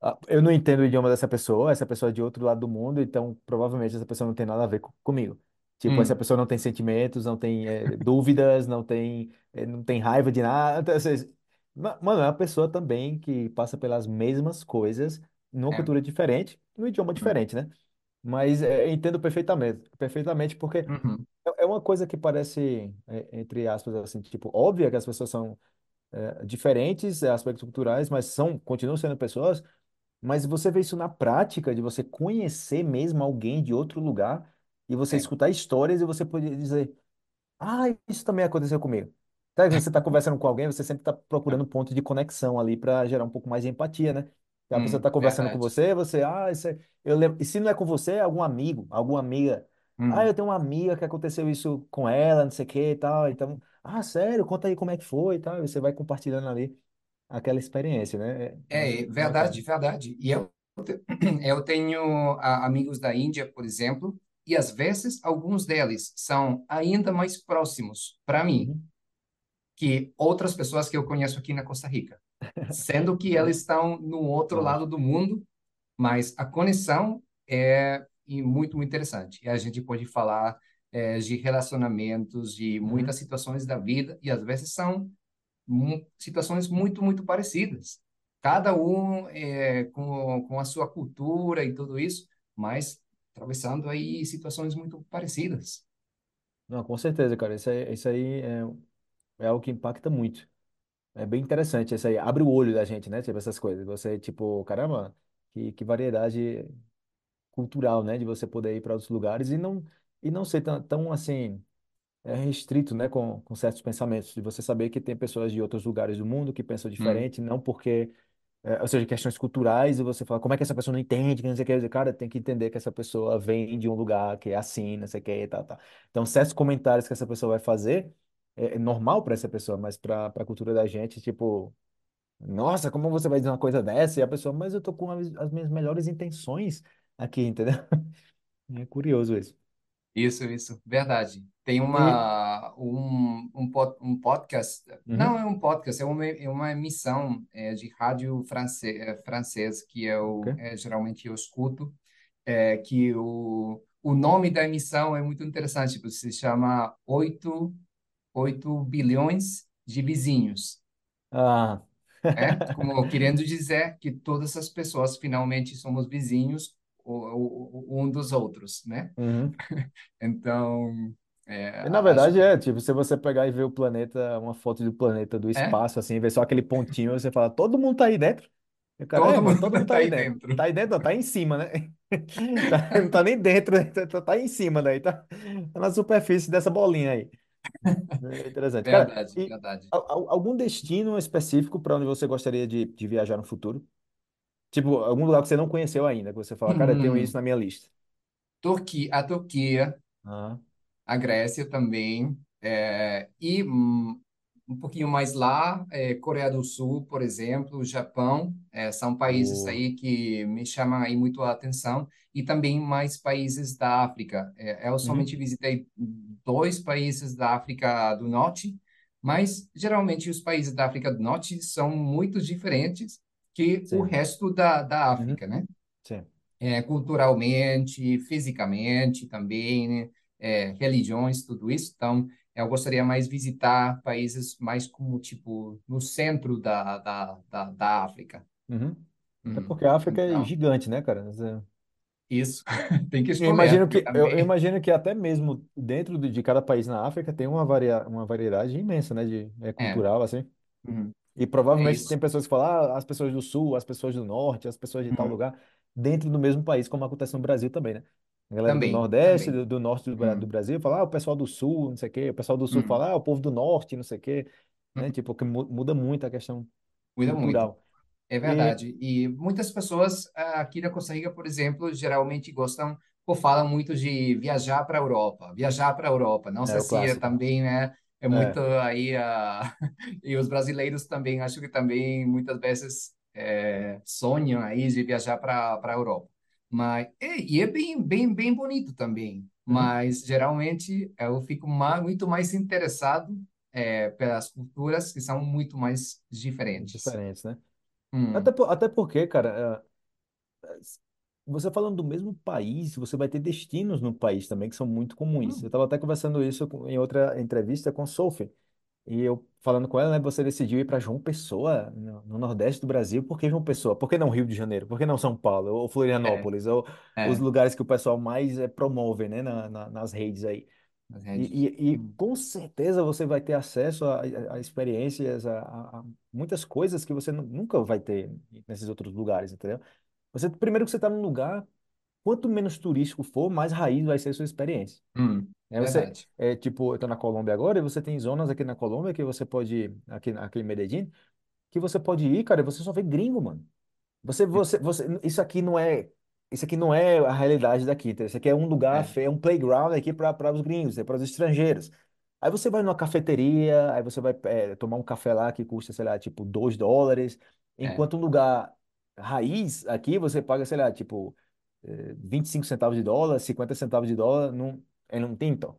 ah, eu não entendo o idioma dessa pessoa, essa pessoa é de outro lado do mundo, então provavelmente essa pessoa não tem nada a ver co- comigo. Tipo, essa hum, pessoa não tem sentimentos, não tem eh, dúvidas, não tem, eh, não tem raiva de nada. Então, ma- Mano, é uma pessoa também que passa pelas mesmas coisas, numa é, cultura diferente, num idioma hum, diferente, né? Mas eu entendo perfeitamente, perfeitamente, porque uhum, é é uma coisa que parece, eh, entre aspas, assim, tipo, óbvia que as pessoas são eh, diferentes, aspectos culturais, mas são, continuam sendo pessoas. Mas você vê isso na prática, de você conhecer mesmo alguém de outro lugar e você é, escutar histórias e você poder dizer, ah, isso também aconteceu comigo. Tá, Você está conversando com alguém, você sempre está é, procurando um ponto de conexão ali para gerar um pouco mais de empatia, né? A pessoa hum, está conversando com verdade. você, você, ah, isso é... eu lembro... E se não é com você, é algum amigo, alguma amiga. Ah, eu Hum. tenho uma amiga que aconteceu isso com ela, não sei o que e tal. Então, ah, sério, conta aí como é que foi e tal. E você vai compartilhando ali aquela experiência, né? É, é É, muito verdade, bacana. verdade. E eu, eu tenho ah, amigos da Índia, por exemplo, e às vezes alguns deles são ainda mais próximos para mim Uhum. que outras pessoas que eu conheço aqui na Costa Rica, sendo que eles Uhum. estão no outro lado do mundo, mas a conexão é muito, muito interessante. E a gente pode falar eh, de relacionamentos, de muitas Uhum. situações da vida, e às vezes são situações muito, muito parecidas. Cada um é, com, com a sua cultura e tudo isso, mas atravessando aí situações muito parecidas. Não, com certeza, cara. Isso aí, isso aí é, é algo que impacta muito. É bem interessante isso aí. Abre o olho da gente, né? Tipo, essas coisas. Você, tipo, caramba, que, que variedade cultural, né? De você poder ir para outros lugares e não, e não ser tão, tão assim, é, restrito, né? Com, com certos pensamentos. De você saber que tem pessoas de outros lugares do mundo que pensam Hum, diferente, não porque é, ou seja, questões culturais, e você fala, como é que essa pessoa não entende, que não sei o que, cara, tem que entender que essa pessoa vem de um lugar que é assim, não sei o que, e tal, tal. Então, certos comentários que essa pessoa vai fazer é, é normal para essa pessoa, mas para a cultura da gente, tipo, nossa, como você vai dizer uma coisa dessa? E a pessoa, mas eu tô com as, as minhas melhores intenções aqui, entendeu? É curioso isso. isso, isso, verdade. Tem E, uma um, um, pod- um podcast, não uhum, é um podcast, é uma, é uma emissão é, de rádio france, é, francês que ok. eu é, geralmente eu escuto, é, que o, o nome da emissão é muito interessante, tipo, se chama Oito 8 bilhões de vizinhos. Ah, É, como querendo dizer que todas as pessoas finalmente somos vizinhos um dos outros, né? uhum. Então, é, na acho verdade que é, tipo, se você pegar e ver o planeta, uma foto do planeta do é, espaço, assim, ver só aquele pontinho, você fala, todo mundo tá aí dentro. E o cara, é, todo mano, mundo todo mundo tá está aí dentro. dentro. Tá aí dentro, não, tá em cima, né? Tá- não tá nem dentro, tá, tá tá aí em cima daí, tá, tá na superfície dessa bolinha aí. É interessante. Cara, Verdade, e verdade. al- al- algum destino específico para onde você gostaria de, de viajar no futuro? Tipo, algum lugar que você não conheceu ainda, que você fala, cara, eu tenho isso Hum, na minha lista. Turquia, a Turquia Ah. a Grécia também. é, e hum, um pouquinho mais lá, é, Coreia do Sul, por exemplo, Japão, é, são países aí que me chamam aí muito a atenção. E também mais países da África. É, eu somente Uhum. visitei dois países da África do Norte, mas geralmente os países da África do Norte são muito diferentes que o Sim. resto da, da Uhum. África, né? Sim. é, culturalmente, fisicamente também, né? É, religiões, tudo isso. Então, eu gostaria mais visitar países mais como, tipo, no centro da, da, da, da África. Uhum. Até Hum. porque a África é Então, gigante, né, cara? Isso, tem que Eu escolher, imagino porque que, eu, eu também... imagino que até mesmo dentro de, de cada país na África tem uma, varia, uma variedade imensa, né, de, é, É, cultural, assim. hum, E é provavelmente isso. tem pessoas que falam, ah, as pessoas do sul, as pessoas do norte, as pessoas de tal Hum, lugar, dentro do mesmo país, como acontece no Brasil também, né? A galera do também, Nordeste, também. do, do norte do, do Hum, Brasil, fala, ah, o pessoal do sul, não sei o quê. O pessoal do sul hum, fala, ah, o povo do norte, não sei o quê. hum. Né? Tipo, que mu- muda muito a questão Muda muito. cultural. É E, verdade. E muitas pessoas ah, aqui na Costa Rica, por exemplo, geralmente gostam ou falam muito de viajar para a Europa, viajar para a Europa. Não é sei se é também, né, é muito É. aí ah, e os brasileiros também acho que também muitas vezes é, sonham aí de viajar para para a Europa. Mas é, e é bem bem bem bonito também. Uhum. Mas geralmente eu fico ma- muito mais interessado é, pelas culturas que são muito mais diferentes. Diferentes, né? Até, Hum. po- até porque, cara, é, você falando do mesmo país, você vai ter destinos no país também que são muito comuns. Eu Hum. estava até conversando isso em outra entrevista com Sophie. E eu falando com ela, né, você decidiu ir para João Pessoa, no, no Nordeste do Brasil. Por que João Pessoa? Por que não Rio de Janeiro? Por que não São Paulo? Ou É, Florianópolis? Ou os é, lugares que o pessoal mais eh, promove, né, na, na- nas redes aí. as E, redes. e, e Hum, com certeza você vai ter acesso a, a, a experiências, a, a- a muitas coisas que você nu- nunca vai ter nesses outros lugares, entendeu? Você, primeiro que você está num lugar, quanto menos turístico for, mais raiz vai ser a sua experiência. hum, É, você, é, tipo, eu tô na Colômbia agora e você tem zonas aqui na Colômbia que você pode, ir, aqui, aqui em Medellín, que você pode ir, cara, e você só vê gringo, mano. Você, você, você, isso aqui não é, isso aqui não é a realidade daqui, entendeu? Isso aqui é um lugar, É, é um playground aqui para os gringos, é para os estrangeiros. Aí você vai numa cafeteria, aí você vai é, tomar um café lá que custa, sei lá, tipo, 2 dólares, é, enquanto um lugar raiz aqui você paga, sei lá, tipo, 25 centavos de dólar, 50 centavos de dólar num, em um tinto.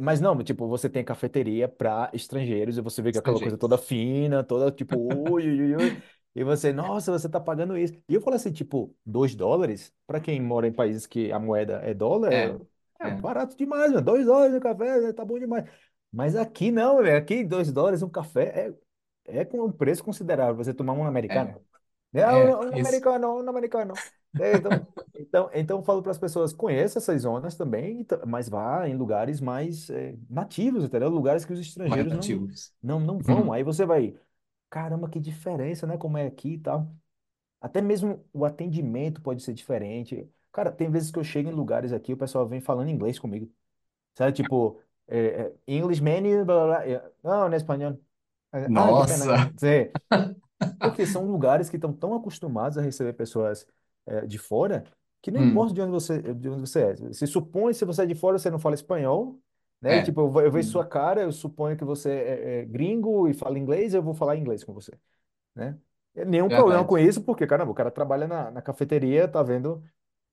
Mas não, tipo, você tem cafeteria para estrangeiros e você vê que é aquela coisa toda fina, toda tipo, ui, ui, ui, e você, nossa, você tá pagando isso. E eu falo assim, tipo, 2 dólares, para quem mora em países que a moeda é É, dólar, é, é é, barato demais, mano. 2 dólares no café, né, tá bom demais. Mas aqui não, velho, aqui 2 dólares um café é, é com um preço considerável. Você tomar um é, americano. É é, um, um isso. americano, um americano. É, Então, então, então eu falo para as pessoas, conheça essas zonas também, e ta- mas vá em lugares mais eh, nativos, entendeu? Lugares que os estrangeiros não, nativos. não, não vão. Hum, Aí você vai, caramba, que diferença, né? Como é aqui e tal. Até mesmo o atendimento pode ser diferente. Cara, tem vezes que eu chego em lugares aqui, o pessoal vem falando inglês comigo. Sabe, tipo, eh, eh, English menu, blá, blá, blá. Eh, Não, em espanhol. Ah, que pena. nossa. Sim. Porque são lugares que estão tão acostumados a receber pessoas eh, de fora que não Hum, importa de onde você, de onde você é. Se supõe, se você é de fora, você não fala espanhol, né? É. tipo, eu, eu vejo Hum, sua cara, eu suponho que você é, é gringo e fala inglês, eu vou falar inglês com você, né? E Nenhum problema com isso, porque, caramba, o cara trabalha na, na cafeteria, tá vendo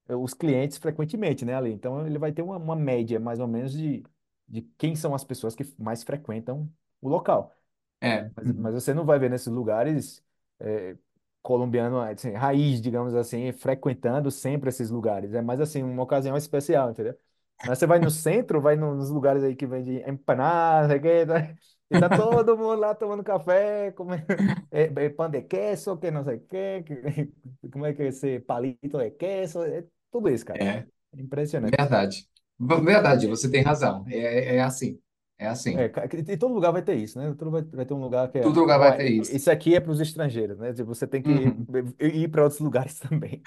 eh, os clientes frequentemente, né, ali. Então, ele vai ter uma, uma média, mais ou menos, de, de quem são as pessoas que mais frequentam o local. É. Mas, mas hum, você não vai ver nesses lugares é, colombiano, assim, raiz, digamos assim, frequentando sempre esses lugares. É mais assim, uma ocasião especial, entendeu? Mas você vai no centro, vai no- nos lugares aí que vende empanadas, não sei o quê, tá? e tá todo mundo lá tomando café, comendo é, é, pão de queso, que não sei o quê, que, como é que é esse palito de queso, é tudo isso, cara. é, É impressionante. verdade. Verdade, você tem razão. É, é assim. É É, assim. ca- e todo lugar vai ter isso, né? Todo vai, vai ter um lugar que é, Todo lugar vai ter isso. esse aqui é para os estrangeiros, né? Tipo, Você tem que Uhum, ir para outros lugares também.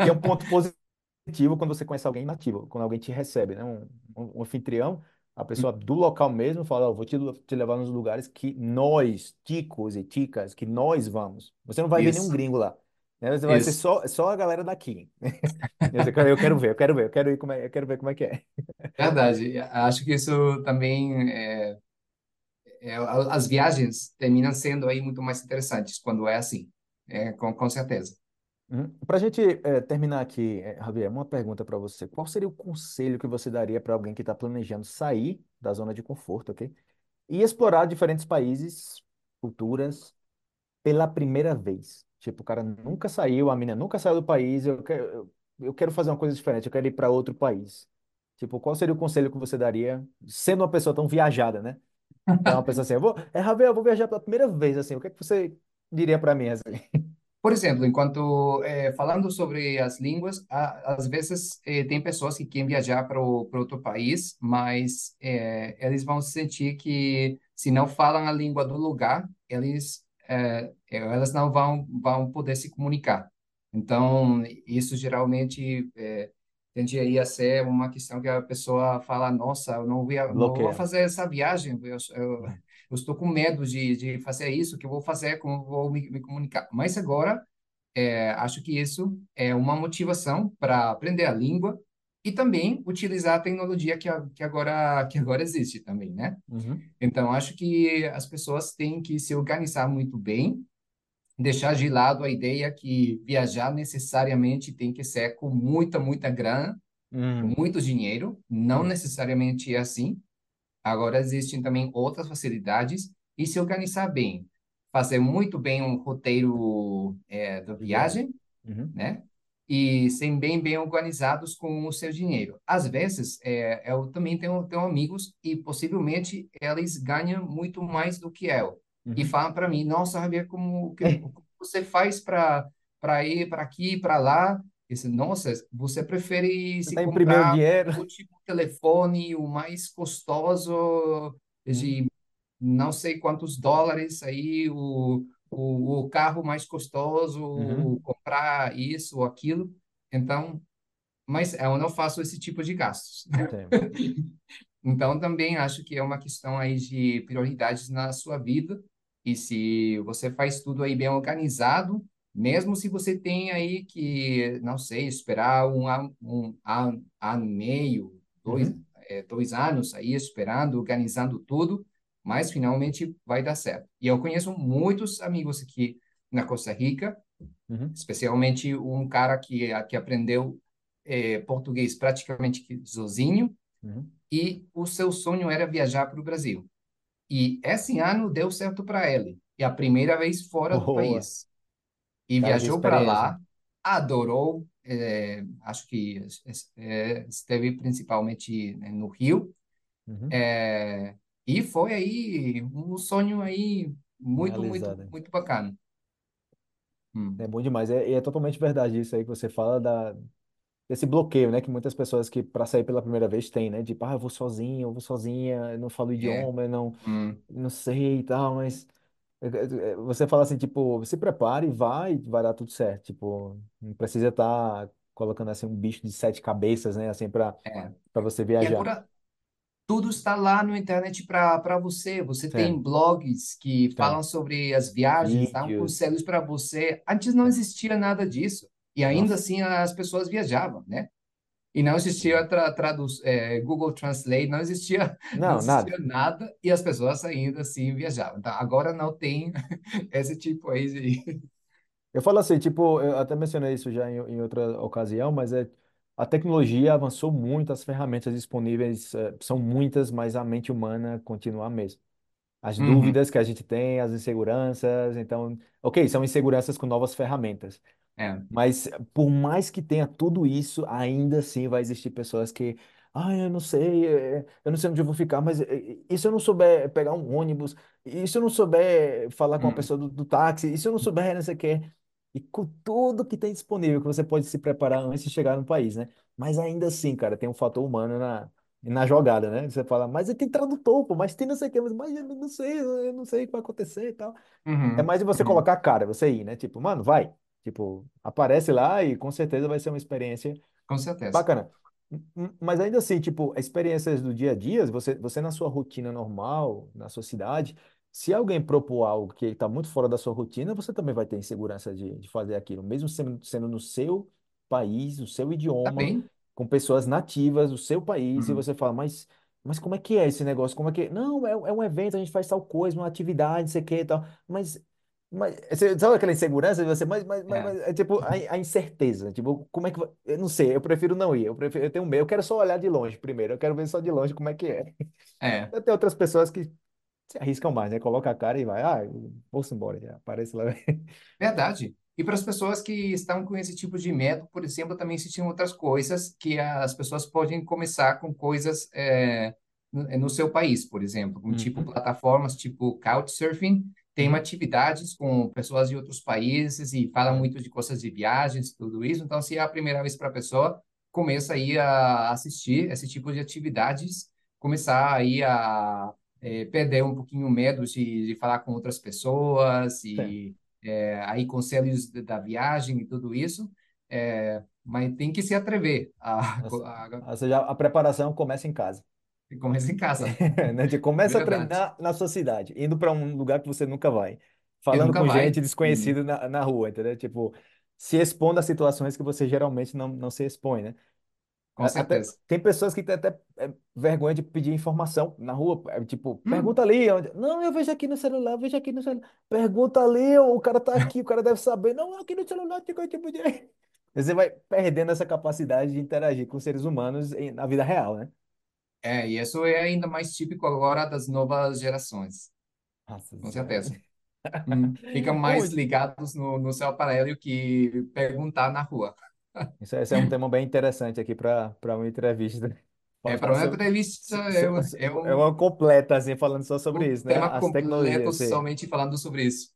Que é um ponto positivo quando você conhece alguém nativo, quando alguém te recebe, né? Um, um, um anfitrião, a pessoa do local mesmo fala, ó, vou te, te levar nos lugares que nós, ticos e ticas, que nós vamos. Você não vai ver nenhum isso. gringo lá. Né? Você vai ser Isso, só, só a galera daqui. Eu quero ver, eu quero ver, eu quero ir como é, eu quero ver como é que é. verdade. Acho que isso também é, é, as viagens terminam sendo aí muito mais interessantes quando é assim, é, com, com certeza. Para a gente eh, terminar aqui, eh, Javier, uma pergunta para você. Qual seria o conselho que você daria para alguém que está planejando sair da zona de conforto, ok? E explorar diferentes países, culturas, pela primeira vez? Tipo, o cara nunca saiu, a mina nunca saiu do país, eu quero, eu quero fazer uma coisa diferente, eu quero ir para outro país. Tipo, qual seria o conselho que você daria, sendo uma pessoa tão viajada, né? Então, uma pessoa assim, eu vou, é, Javier, eu vou viajar pela primeira vez, assim, o que é que você diria para mim, assim? Por exemplo, enquanto eh, falando sobre as línguas, às vezes eh, tem pessoas que querem viajar para outro país, mas eh, eles vão sentir que se não falam a língua do lugar, eles eh, elas não vão vão poder se comunicar. Então, isso geralmente eh, tende aí a ser uma questão que a pessoa fala, nossa, eu não vou, não vou fazer essa viagem, eu, eu, eu estou com medo de, de fazer isso, que eu vou fazer, como vou me, me comunicar. Mas agora é, acho que isso é uma motivação para aprender a língua e também utilizar a tecnologia que, a- que agora que agora existe também, né? Uhum, Então, acho que as pessoas têm que se organizar muito bem, deixar de lado a ideia que viajar necessariamente tem que ser com muita, muita grana, uhum, muito dinheiro. Não uhum, necessariamente é assim. Agora existem também outras facilidades e se organizar bem. Fazer muito bem um roteiro é, da viagem, Uhum, né? E serem bem, bem organizados com o seu dinheiro. Às vezes, é, eu também tenho, tenho amigos e possivelmente eles ganham muito mais do que eu. E uhum. falam para mim, nossa, Javier, como, que, como você faz para para ir para aqui, para lá? Disse, nossa, você prefere Você se imprimindo comprar o último telefone, o mais custoso, Uhum, de não sei quantos dólares aí, o, o, o carro mais custoso, uhum, comprar isso ou aquilo. Então, mas eu não faço esse tipo de gastos. sim. Então, também acho que é uma questão aí de prioridades na sua vida. E se você faz tudo aí bem organizado, mesmo se você tem aí que, não sei, esperar um, ano- um ano, e meio, dois, Uhum, é, dois anos aí esperando, organizando tudo, mas finalmente vai dar certo. E eu conheço muitos amigos aqui na Costa Rica, uhum, especialmente um cara que, que aprendeu eh, português praticamente sozinho uhum. e o seu sonho era viajar para o Brasil. E esse ano deu certo para ele. E a primeira vez fora do Boa. país. E Cara, viajou para lá, adorou, eh, acho que eh, esteve principalmente né, no Rio, Uhum. eh, e foi aí um sonho aí muito, muito, Realizada. muito bacana. É Hum, bom demais. É, e é totalmente verdade isso aí que você fala da, desse bloqueio, né? Que muitas pessoas que para sair pela primeira vez têm, né? Tipo, ah, eu vou sozinho, eu vou sozinha, eu não falo é, idioma, eu não, hum, não sei e tal, mas é, é, é, você fala assim, tipo, se prepare, vai, vai dar tudo certo. Tipo, não precisa estar colocando assim um bicho de sete cabeças, né? Assim, para é. para você E viajar. Tudo está lá no internet para você. Você tem Tem, blogs que tem. falam sobre as viagens, dão Vídeos, conselhos para você. Antes não tem. existia nada disso. E ainda Nossa. assim as pessoas viajavam, né? E não existia tra, tradu é, Google Translate, não existia, não Não, nada. existia nada e as pessoas ainda assim viajavam. Então, agora não tem esse tipo aí de... Eu falo assim, tipo, eu até mencionei isso já em, em outra ocasião, mas é a tecnologia avançou muito, as ferramentas disponíveis eh, são muitas, mas a mente humana continua a mesma. As Uhum, dúvidas que a gente tem, as inseguranças, então, ok, são inseguranças com novas ferramentas. é, Mas por mais que tenha tudo isso, ainda assim vai existir pessoas que, ah, eu não sei, eh, eu não sei onde eu vou ficar, mas eh, e se eu não souber pegar um ônibus, e se eu não souber falar com a hum, pessoa do, do táxi, e se eu não souber não sei o quê, e com tudo que tem disponível que você pode se preparar antes de chegar no país, né? Mas ainda assim, cara, tem um fator humano na, na jogada, né? Você fala, mas tem tradutor, pô, mas tem não sei o quê, mas, mas eu não sei, eu não sei o que vai acontecer e tal. É uhum, mais de você uhum, colocar a cara, você ir, né? Tipo, mano, vai. Tipo, aparece lá e com certeza vai ser uma experiência com certeza. bacana. M- m- Mas ainda assim, tipo, experiências do dia a dia, você, você na sua rotina normal, na sua cidade, se alguém propor algo que está muito fora da sua rotina, você também vai ter insegurança de, de fazer aquilo, mesmo sendo, sendo no seu país, no seu Tá idioma, bem? com pessoas nativas do seu país, e Uhum. você fala, mas, mas como é que é esse negócio? Como é que... Não, é, é um evento, a gente faz tal coisa, uma atividade, não sei o que e tal, mas... Mas, você sabe aquela insegurança de você, mas, mas, mas, É, mas é tipo a, a incerteza, tipo, como é que vai... Eu não sei, eu prefiro não ir, eu prefiro, eu tenho medo, eu quero só olhar de longe primeiro, eu quero ver só de longe como é que é. é. Tem outras pessoas que se arriscam mais, né? Coloca a cara e vai, ah, vou-se embora, já aparece lá. Verdade. E para as pessoas que estão com esse tipo de medo, por exemplo, também existem outras coisas que as pessoas podem começar com coisas é, no, seu país, por exemplo, com tipo Uhum, plataformas tipo Couchsurfing, tem uhum, atividades com pessoas de outros países e falam é, muito de coisas de viagens, tudo isso. Então, se é a primeira vez para a pessoa, começa aí a assistir esse tipo de atividades, começar aí a é, perder um pouquinho o medo de, de falar com outras pessoas e é, aí conselhos da viagem e tudo isso, é, mas tem que se atrever a, Ou a, ou seja, a preparação começa em casa. a começar em casa. né? Começa a treinar na sua cidade, indo para um lugar que você nunca vai, falando nunca com vai. gente Hum. desconhecida na, na rua, entendeu? Tipo, se expondo a situações que você geralmente não, não se expõe, né? Com Até, certeza. tem pessoas que têm até é, vergonha de pedir informação na rua. é, Tipo, Hum, pergunta ali. Onde... Não, eu vejo aqui no celular, eu vejo aqui no celular. Pergunta ali, o cara tá aqui, o cara deve saber. Não, aqui no celular tem coisa tipo de. Você vai perdendo essa capacidade de interagir com seres humanos em- na vida real, né? é, e isso é ainda mais típico agora das novas gerações, Nossa com Senhora. certeza. Hum, ficam mais ligados no, no seu aparelho que perguntar na rua. Isso, é- esse é um tema bem interessante aqui para uma entrevista. É, para uma entrevista, é, so- um- é so- É um, uma completa, assim, falando só sobre um isso, né? tema As completo tecnologias. sim. somente falando sobre isso.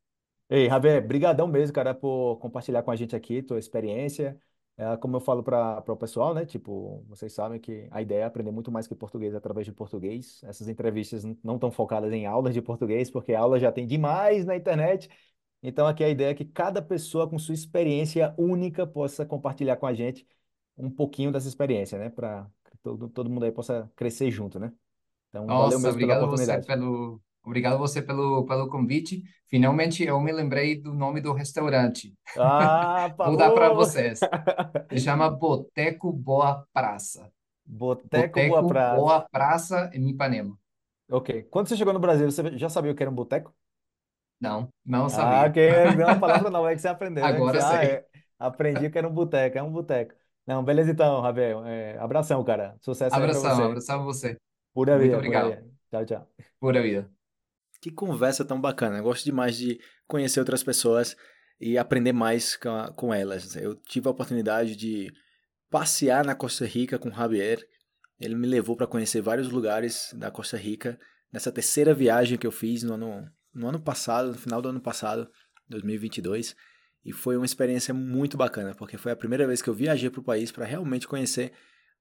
Ei, Javier, brigadão mesmo, cara, por compartilhar com a gente aqui tua experiência. É, como eu falo para o pessoal, né? Tipo, vocês sabem que a ideia é aprender muito mais que português através de português. Essas entrevistas não estão focadas em aulas de português, porque aula já tem demais na internet. Então, aqui a ideia é que cada pessoa com sua experiência única possa compartilhar com a gente um pouquinho dessa experiência, né? Para que todo, todo mundo aí possa crescer junto, né? Então, valeu Nossa, mesmo pela obrigado você oportunidade. pelo, obrigado você pelo, pelo convite. Finalmente eu me lembrei do nome do restaurante. Ah, Vou dar para vocês. Se chama Boteco Boa Praça. Boteco Boa Boteco Praça. Boa Praça em Ipanema. Ok. Quando você chegou no Brasil, você já sabia o que era um boteco? Não, não Ah, sabia. ok. Não é uma palavra nova é que você aprendeu, né? Que você, Agora ah, sei. é, aprendi que era um boteco, é um boteco. Não, beleza então, Rabel. É, abração, cara. Sucesso aí pra Abração, você. abração a você. Pura Muito vida, pura obrigado. vida. Tchau, tchau. Pura vida. Que conversa tão bacana. Eu gosto demais de conhecer outras pessoas e aprender mais com, a- com elas. Eu tive a oportunidade de passear na Costa Rica com o Javier. Ele me levou para conhecer vários lugares da Costa Rica nessa terceira viagem que eu fiz no ano, no ano passado, no final do ano passado, 2022. E foi uma experiência muito bacana, porque foi a primeira vez que eu viajei para o país para realmente conhecer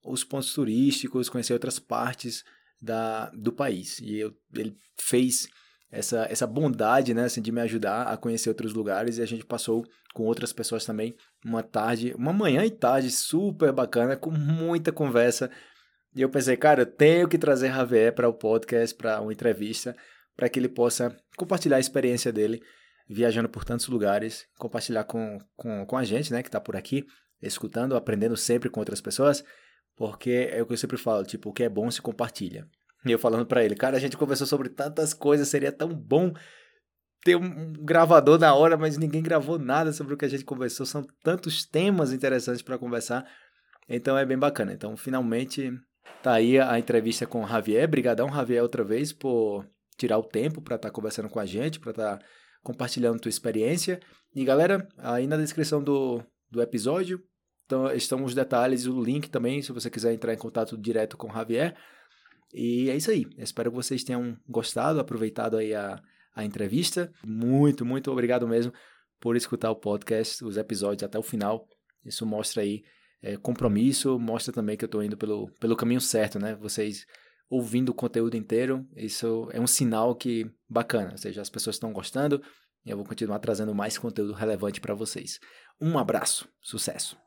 os pontos turísticos, conhecer outras partes da, do país. E eu, ele fez essa, essa bondade né, assim, de me ajudar a conhecer outros lugares e a gente passou com outras pessoas também uma tarde, uma manhã e tarde super bacana, com muita conversa. E eu pensei, cara, eu tenho que trazer Javier para o podcast, para uma entrevista, para que ele possa compartilhar a experiência dele viajando por tantos lugares, compartilhar com, com, com a gente, né, que está por aqui, escutando, aprendendo sempre com outras pessoas, porque é o que eu sempre falo, tipo, o que é bom se compartilha. E eu falando para ele, cara, a gente conversou sobre tantas coisas, seria tão bom ter um gravador na hora, mas ninguém gravou nada sobre o que a gente conversou, são tantos temas interessantes para conversar, então é bem bacana. Então, finalmente, tá aí a entrevista com o Javier, brigadão Javier outra vez por tirar o tempo para estar tá conversando com a gente, para estar tá compartilhando tua experiência. E galera, aí na descrição do, do episódio então, estão os detalhes, o link também, se você quiser entrar em contato direto com o Javier. E é isso aí. Espero que vocês tenham gostado, aproveitado aí a, a entrevista. Muito, muito obrigado mesmo por escutar o podcast, os episódios até o final. Isso mostra aí é, compromisso, mostra também que eu estou indo pelo, pelo caminho certo, né? Vocês ouvindo o conteúdo inteiro, isso é um sinal que bacana, ou seja, as pessoas estão gostando e eu vou continuar trazendo mais conteúdo relevante para vocês. Um abraço, sucesso!